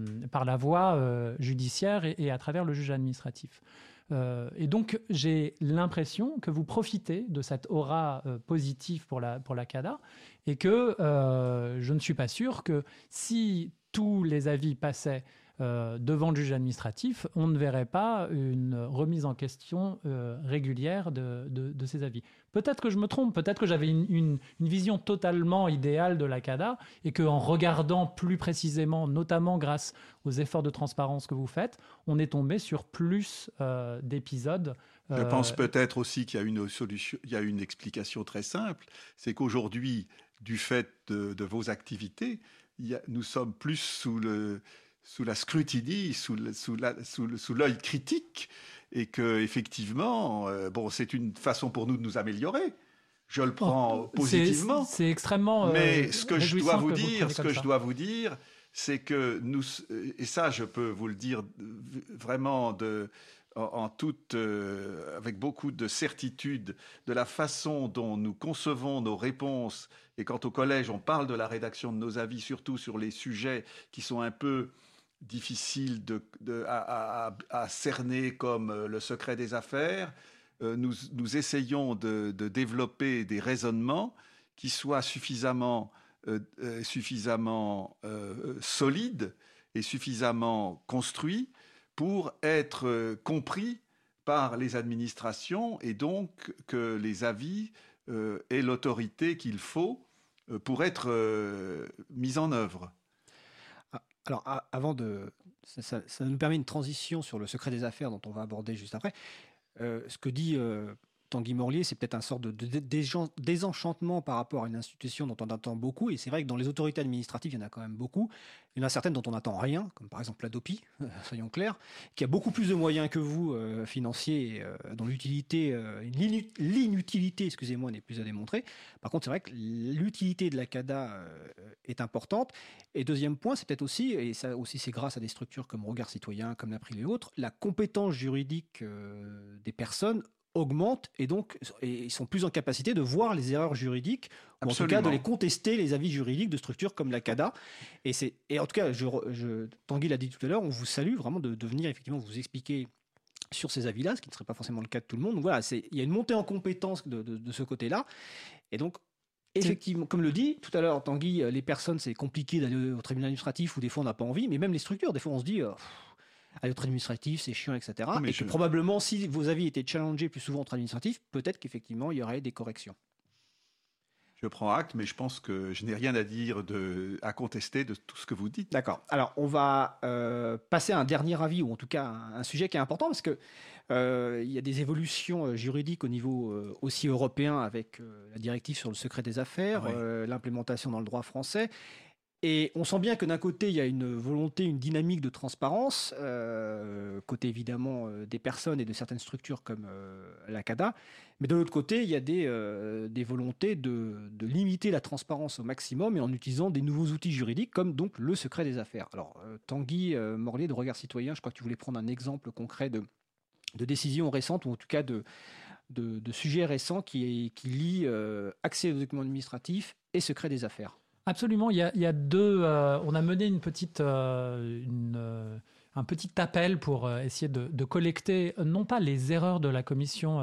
voie judiciaire et, à travers le juge administratif. et donc, j'ai l'impression que vous profitez de cette aura positive pour la, pour la CADA et que je ne suis pas sûr que si tous les avis passaient euh, devant le juge administratif, on ne verrait pas une remise en question euh, régulière de, ces avis. Peut-être que je me trompe, peut-être que j'avais une, vision totalement idéale de la CADA et qu'en regardant plus précisément, notamment grâce aux efforts de transparence que vous faites, on est tombé sur plus euh, d'épisodes. Je pense peut-être aussi qu'il y a une solution, il y a une explication très simple, c'est qu'aujourd'hui, du fait de, vos activités, nous sommes plus sous le, sous la scrutiny, sous, sous l'œil critique, et que effectivement, euh, bon, c'est une façon pour nous de nous améliorer. Je le prends oh, positivement. C'est extrêmement. Euh, Mais ce que je dois vous dire, ce que je dois vous dire, c'est que nous, et ça, je peux vous le dire vraiment de, en, toute, avec beaucoup de certitude de la façon dont nous concevons nos réponses. Et quand au collège, on parle de la rédaction de nos avis, surtout sur les sujets qui sont un peu difficiles à, cerner comme le secret des affaires, nous, essayons de, développer des raisonnements qui soient suffisamment, suffisamment solides est suffisamment construit pour être euh, compris par les administrations et donc que les avis euh, aient l'autorité qu'il faut euh, pour être mis en œuvre. Alors, avant de. Ça, nous permet une transition sur le secret des affaires dont on va aborder juste après. ce que dit Tanguy Morlier, c'est peut-être un sort de, désenchantement par rapport à une institution dont on attend beaucoup. Et c'est vrai que dans les autorités administratives, il y en a quand même beaucoup. Il y en a certaines dont on n'attend rien, comme par exemple la DOPI, soyons clairs, qui a beaucoup plus de moyens que vous, euh, financiers, euh, dont l'utilité, euh, l'inutilité, excusez-moi, n'est plus à démontrer. Par contre, c'est vrai que l'utilité de la CADA est importante. Et deuxième point, c'est peut-être aussi, et ça aussi c'est grâce à des structures comme Regard Citoyen, comme l'April et autres, la compétence juridique des personnes augmentent et donc ils sont plus en capacité de voir les erreurs juridiques ou en tout cas de les contester les avis juridiques de structures comme la CADA. Et c'est et en tout cas je, je Tanguy l'a dit tout à l'heure on vous salue vraiment de, de, venir effectivement vous expliquer sur ces avis-là ce qui ne serait pas forcément le cas de tout le monde. Donc voilà c'est il y a une montée en compétence de, de, ce côté-là. Et donc Effectivement, comme le dit tout à l'heure Tanguy, les personnes, c'est compliqué d'aller au tribunal administratif ou des fois on n'a pas envie, mais même les structures, des fois on se dit, à l'autre administratif, c'est chiant, etc. et que probablement, si vos avis étaient challengés plus souvent entre administratif, peut-être qu'effectivement, il y aurait des corrections. Je prends acte, mais je pense que je n'ai rien à dire, de, à contester de tout ce que vous dites. D'accord. Alors, on va euh, passer à un dernier avis, ou en tout cas un, sujet qui est important, parce que euh, y a des évolutions euh, juridiques au niveau aussi européen avec la directive sur le secret des affaires, l'implémentation dans le droit français. Et on sent bien que d'un côté, il y a une volonté, une dynamique de transparence, euh, côté évidemment euh, des personnes et de certaines structures comme euh, la CADA, mais de l'autre côté, il y a des, volontés de, limiter la transparence au maximum et en utilisant des nouveaux outils juridiques comme donc le secret des affaires. Alors, Tanguy Morlier de Regard Citoyen, je crois que tu voulais prendre un exemple concret de, de décision récente ou en tout cas de, de, sujets récents qui, qui lient accès aux documents administratifs et secret des affaires. Absolument. Il y a, deux. Euh, on a mené une petite, euh, euh, un petit appel pour essayer de, collecter non pas les erreurs de la commission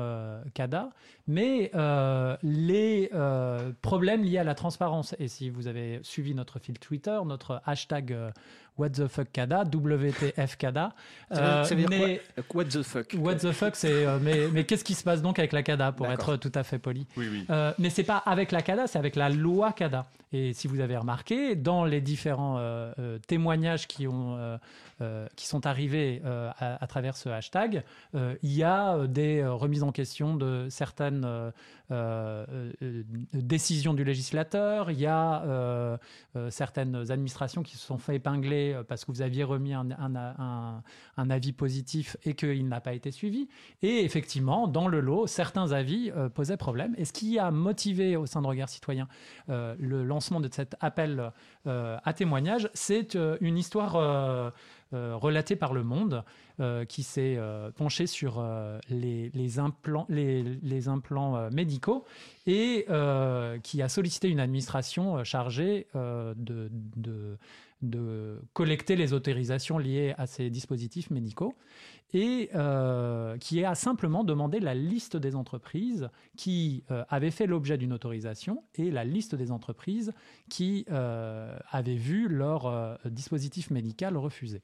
CADA, mais les problèmes liés à la transparence. Et si vous avez suivi notre fil Twitter, notre hashtag What the fuck CADA, WTF CADA. ça veut dire quoi What the fuck What the fuck, c'est mais, mais qu'est-ce qui se passe donc avec la CADA pour être tout à fait poli? Oui, oui. mais c'est pas avec la CADA, c'est avec la loi CADA. Et si vous avez remarqué, dans les différents euh, euh, témoignages qui, ont, euh, qui sont arrivés à, travers ce hashtag, il y a des remises en question de certaines décisions du législateur, il y a certaines administrations qui se sont fait épingler parce que vous aviez remis un, un, avis positif et qu'il n'a pas été suivi. Et effectivement, dans le lot, certains avis posaient problème. Et ce qui a motivé au sein de Regard Citoyen le lancement de cet appel euh, à témoignage, c'est euh, une histoire euh, relatée par Le Monde qui s'est penché sur les, implants, médicaux et qui a sollicité une administration chargée de collecter les autorisations liées à ces dispositifs médicaux et euh, qui a simplement demandé la liste des entreprises qui euh, avaient fait l'objet d'une autorisation et la liste des entreprises qui euh, avaient vu leur dispositif médical refusé.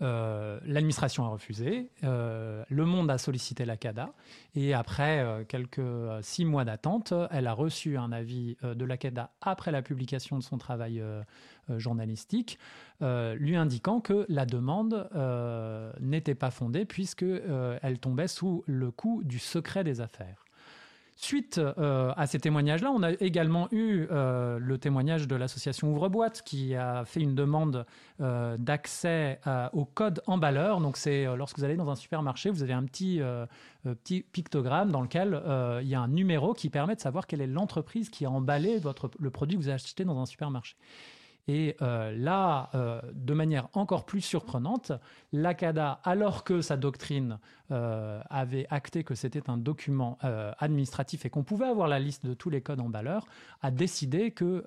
L'administration a refusé, le monde a sollicité la CADA et après quelques six mois d'attente, elle a reçu un avis de la CADA après la publication de son travail euh, journalistique, euh, lui indiquant que la demande euh, n'était pas fondée puisqu'elle tombait sous le coup du secret des affaires. Suite à ces témoignages-là, on a également eu le témoignage de l'association Ouvre-Boîte qui a fait une demande d'accès au code emballeur. Donc, c'est lorsque vous allez dans un supermarché, vous avez un petit, petit pictogramme dans lequel il y a un numéro qui permet de savoir quelle est l'entreprise qui a emballé votre, le produit que vous achetez dans un supermarché. Et euh, là, euh, de manière encore plus surprenante, l'ACADA, alors que sa doctrine euh, avait acté que c'était un document administratif et qu'on pouvait avoir la liste de tous les codes en valeur, a décidé que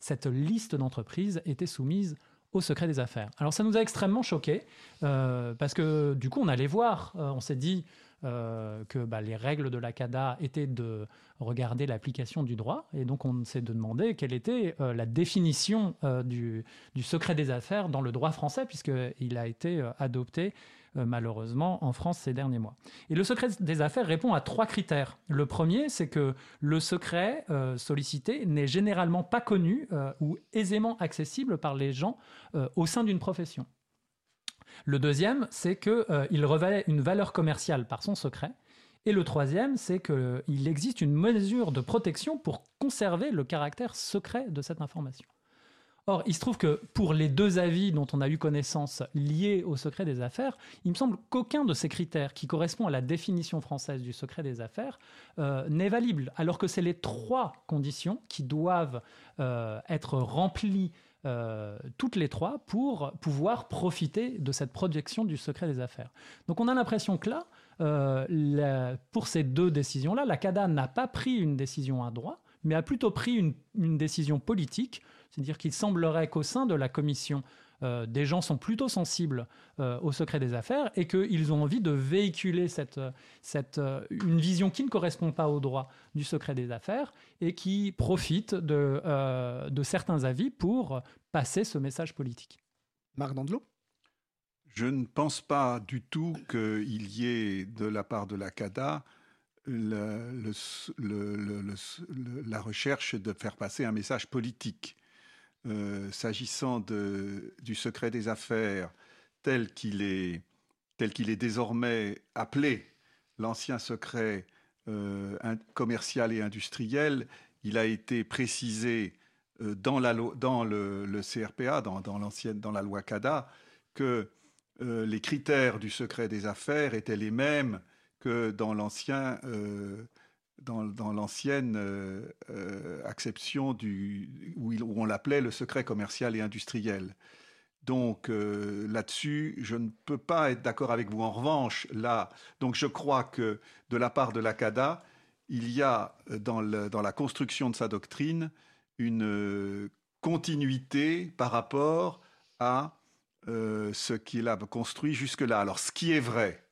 cette liste d'entreprises était soumise au secret des affaires. Alors ça nous a extrêmement choqués, parce que du coup on allait voir, on s'est dit, euh, que bah, les règles de la CADA étaient de regarder l'application du droit. Et donc, on s'est demandé quelle était euh, la définition euh, du, secret des affaires dans le droit français, puisqu'il a été adopté malheureusement en France ces derniers mois. Et le secret des affaires répond à trois critères. Le premier, c'est que le secret sollicité n'est généralement pas connu ou aisément accessible par les gens au sein d'une profession. Le deuxième, c'est qu'il euh, revêt une valeur commerciale par son secret. Et le troisième, c'est qu'il existe une mesure de protection pour conserver le caractère secret de cette information. Or, il se trouve que pour les deux avis dont on a eu connaissance liés au secret des affaires, il me semble qu'aucun de ces critères qui correspond à la définition française du secret des affaires euh, n'est valable, alors que c'est les trois conditions qui doivent euh, être remplies euh, toutes les trois pour pouvoir profiter de cette projection du secret des affaires. Donc on a l'impression que là, euh, pour ces deux décisions-là, la CADA n'a pas pris une décision à droit, mais a plutôt pris une, une décision politique, c'est-à-dire qu'il semblerait qu'au sein de la commission euh, des gens sont plutôt sensibles euh, au secret des affaires et qu'ils ont envie de véhiculer cette, cette, euh, une vision qui ne correspond pas au droit du secret des affaires et qui profite de, de certains avis pour passer ce message politique. Marc Dandelot? Je ne pense pas du tout qu'il y ait de la part de la CADA le, la recherche de faire passer un message politique. Euh, s'agissant du secret des affaires tel qu'il est, désormais appelé, l'ancien secret euh, commercial et industriel, il a été précisé euh, dans, le, CRPA, dans, dans, dans la loi CADA, que les critères du secret des affaires étaient les mêmes que dans l'ancien dans, l'ancienne euh, euh, acception du, où, on l'appelait le secret commercial et industriel. Donc euh, là-dessus, je ne peux pas être d'accord avec vous. En revanche, là, donc je crois que de la part de l'ACADA, il y a dans, dans, la construction de sa doctrine une continuité par rapport à ce qu'il a construit jusque-là. Alors ce qui est vrai,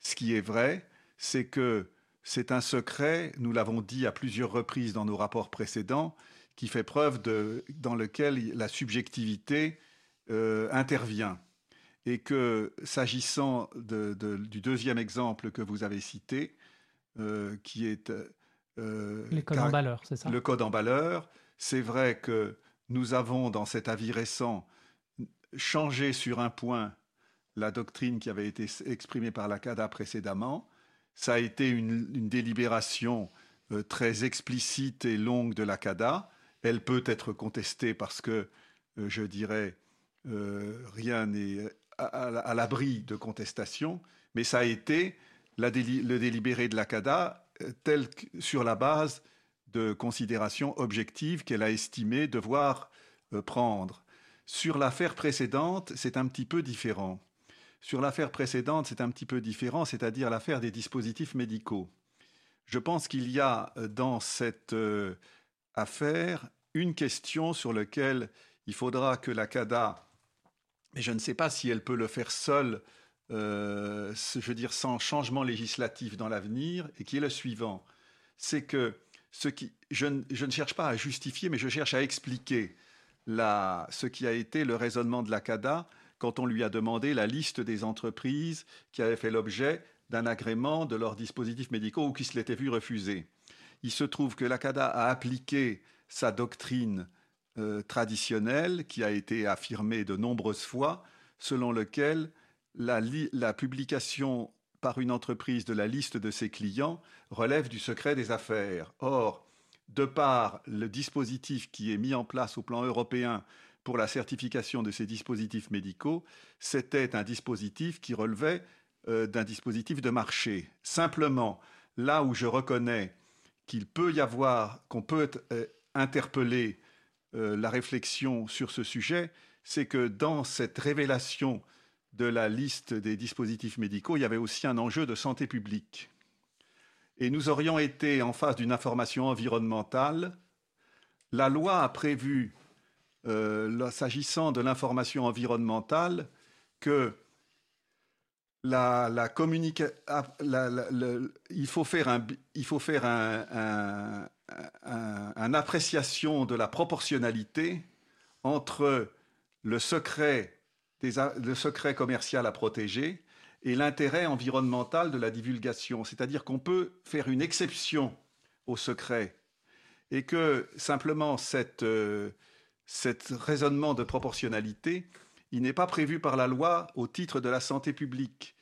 ce qui est vrai, c'est que c'est un secret, nous l'avons dit à plusieurs reprises dans nos rapports précédents, qui fait preuve de, dans lequel la subjectivité euh, intervient. Et que s'agissant du deuxième exemple que vous avez cité, euh, qui est euh, Les codes en valeur, c'est ça? Le code en valeur, c'est vrai que nous avons dans cet avis récent changé sur un point la doctrine qui avait été exprimée par la CADA précédemment, ça a été une, délibération euh, très explicite et longue de la CADA. Elle peut être contestée parce que, euh, je dirais, euh, rien n'est à, l'abri de contestation, mais ça a été le délibéré de la CADA tel sur la base de considérations objectives qu'elle a estimé devoir prendre. Sur l'affaire précédente, c'est un petit peu différent. Sur l'affaire précédente, c'est un petit peu différent, c'est-à-dire l'affaire des dispositifs médicaux. Je pense qu'il y a euh, dans cette euh, affaire une question sur laquelle il faudra que la CADA, mais je ne sais pas si elle peut le faire seule, euh, je veux dire sans changement législatif dans l'avenir, et qui est le suivant. C'est que ce qui, je, ne cherche pas à justifier, mais je cherche à expliquer ce qui a été le raisonnement de la CADA quand on lui a demandé la liste des entreprises qui avaient fait l'objet d'un agrément de leurs dispositifs médicaux ou qui se l'étaient vu refuser. Il se trouve que l'ACADA a appliqué sa doctrine euh, traditionnelle qui a été affirmée de nombreuses fois, selon lequel la, la publication par une entreprise de la liste de ses clients relève du secret des affaires. Or, de par le dispositif qui est mis en place au plan européen pour la certification de ces dispositifs médicaux, c'était un dispositif qui relevait euh, d'un dispositif de marché. Simplement, là où je reconnais qu'il peut y avoir, qu'on peut euh, interpeller la réflexion sur ce sujet, c'est que dans cette révélation de la liste des dispositifs médicaux, il y avait aussi un enjeu de santé publique. Et nous aurions été en face d'une information environnementale. La loi a prévu, euh, s'agissant de l'information environnementale, que la, la, ah, il faut faire un, appréciation de la proportionnalité entre le secret le secret commercial à protéger et l'intérêt environnemental de la divulgation. C'est-à-dire qu'on peut faire une exception au secret et que simplement cette, euh, raisonnement de proportionnalité, il n'est pas prévu par la loi au titre de la santé publique.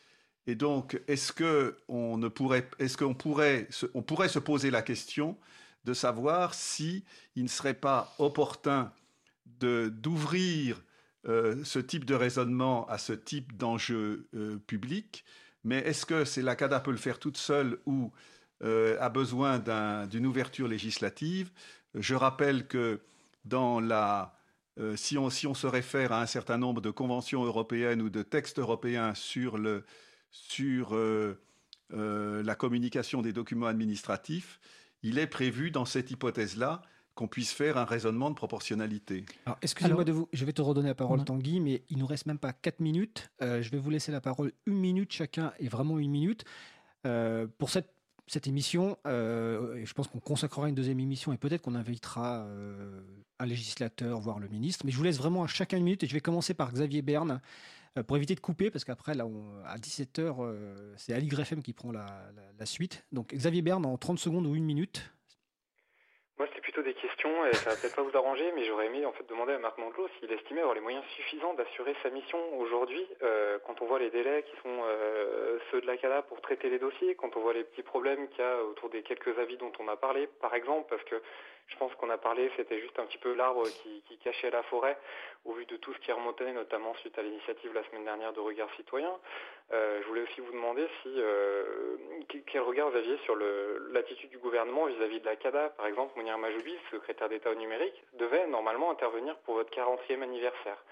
Et donc, est-ce qu'on pourrait, est-ce qu'on pourrait, on pourrait se poser la question de savoir si il ne serait pas opportun d'ouvrir euh, ce type de raisonnement à ce type d'enjeu euh, public, mais est-ce que c'est la CADA peut le faire toute seule ou euh, a besoin d'une ouverture législative? Je rappelle que dans la, si, on, si, on, se réfère à un certain nombre de conventions européennes ou de textes européens sur, le, sur la communication des documents administratifs, il est prévu dans cette hypothèse-là qu'on puisse faire un raisonnement de proportionnalité. Alors, excusez-moi de vous, je vais te redonner la parole, Tanguy, mais il nous reste même pas 4 minutes. Euh, je vais vous laisser la parole une minute chacun, et vraiment une minute. Euh, pour cette, cette émission, euh, je pense qu'on consacrera une deuxième émission, et peut-être qu'on invitera un législateur, voire le ministre. Mais je vous laisse vraiment à chacun une minute, et je vais commencer par Xavier Berne, pour éviter de couper, parce qu'après, là, à 17h, c'est Ali Greffem qui prend la, suite. Donc, Xavier Berne, en 30 secondes ou une minute, plutôt des questions, et ça va peut-être pas vous arranger, mais j'aurais aimé en fait demander à Marc Mantelot s'il estimait avoir les moyens suffisants d'assurer sa mission aujourd'hui, euh, quand on voit les délais qui sont euh, ceux de la CADA pour traiter les dossiers, quand on voit les petits problèmes qu'il y a autour des quelques avis dont on a parlé, par exemple, parce que je pense qu'on a parlé, c'était juste un petit peu l'arbre qui, cachait la forêt, au vu de tout ce qui remontait, notamment suite à l'initiative la semaine dernière de Regard Citoyen. Euh, je voulais aussi vous demander euh, quel regard vous aviez sur l'attitude du gouvernement vis-à-vis de la CADA. Par exemple, Mounir Majoubi, secrétaire d'État au numérique, devait normalement intervenir pour votre 40e anniversaire.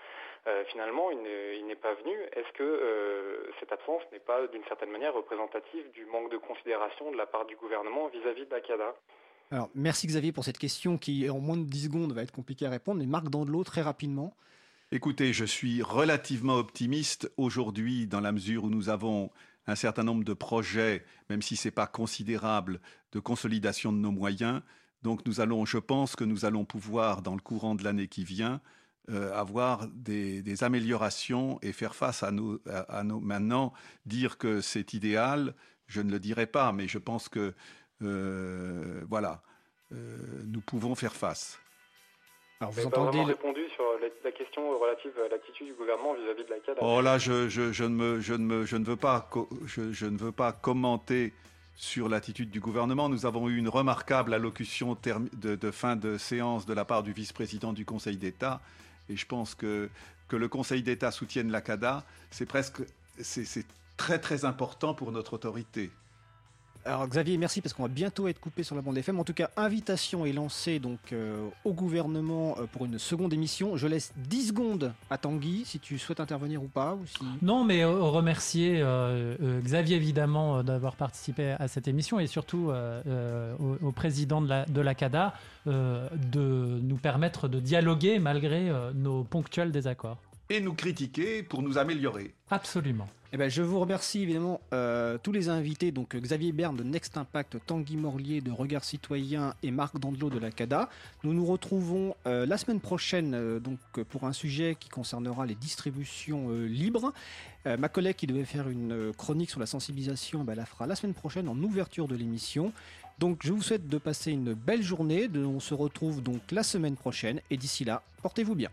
Euh, finalement, il n'est pas venu. Est-ce que cette absence n'est pas d'une certaine manière représentative du manque de considération de la part du gouvernement vis-à-vis -vis de la CADA? Alors, merci Xavier pour cette question qui, en moins de 10 secondes, va être compliquée à répondre. Mais Marc Dandelot, très rapidement. Écoutez, je suis relativement optimiste aujourd'hui dans la mesure où nous avons un certain nombre de projets, même si ce n'est pas considérable, de consolidation de nos moyens. Donc nous allons, je pense que nous allons pouvoir, dans le courant de l'année qui vient, euh, avoir des, améliorations et faire face à nos, à nos... Maintenant, dire que c'est idéal, je ne le dirai pas, mais je pense que euh, voilà, euh, nous pouvons faire face. Alors, vous entendez pas répondu sur la, question relative à l'attitude du gouvernement vis-à-vis de la CAD. Oh là, je, je, ne me, je, ne me, je, ne veux pas, je, je ne veux pas commenter sur l'attitude du gouvernement. Nous avons eu une remarquable allocution de, de, fin de séance de la part du vice-président du Conseil d'État. Et je pense que, que le Conseil d'État soutienne la CADA, c'est presque, c'est très très important pour notre autorité. Alors Xavier, merci parce qu'on va bientôt être coupé sur la bande FM. En tout cas, invitation est lancée donc euh, au gouvernement euh, pour une seconde émission. Je laisse 10 secondes à Tanguy si tu souhaites intervenir ou pas. Non, mais euh, remercier Xavier évidemment d'avoir participé à cette émission et surtout au, président de de la CADA de nous permettre de dialoguer malgré nos ponctuels désaccords. Et nous critiquer pour nous améliorer. Absolument. Eh ben, je vous remercie évidemment euh, tous les invités, donc Xavier Berne de Next Impact, Tanguy Morlier de Regard Citoyen et Marc Dandelot de la CADA. Nous nous retrouvons euh, la semaine prochaine euh, donc, pour un sujet qui concernera les distributions libres. ma collègue qui devait faire une chronique sur la sensibilisation, ben, la fera la semaine prochaine en ouverture de l'émission. Donc je vous souhaite de passer une belle journée. On se retrouve donc la semaine prochaine et d'ici là, portez-vous bien.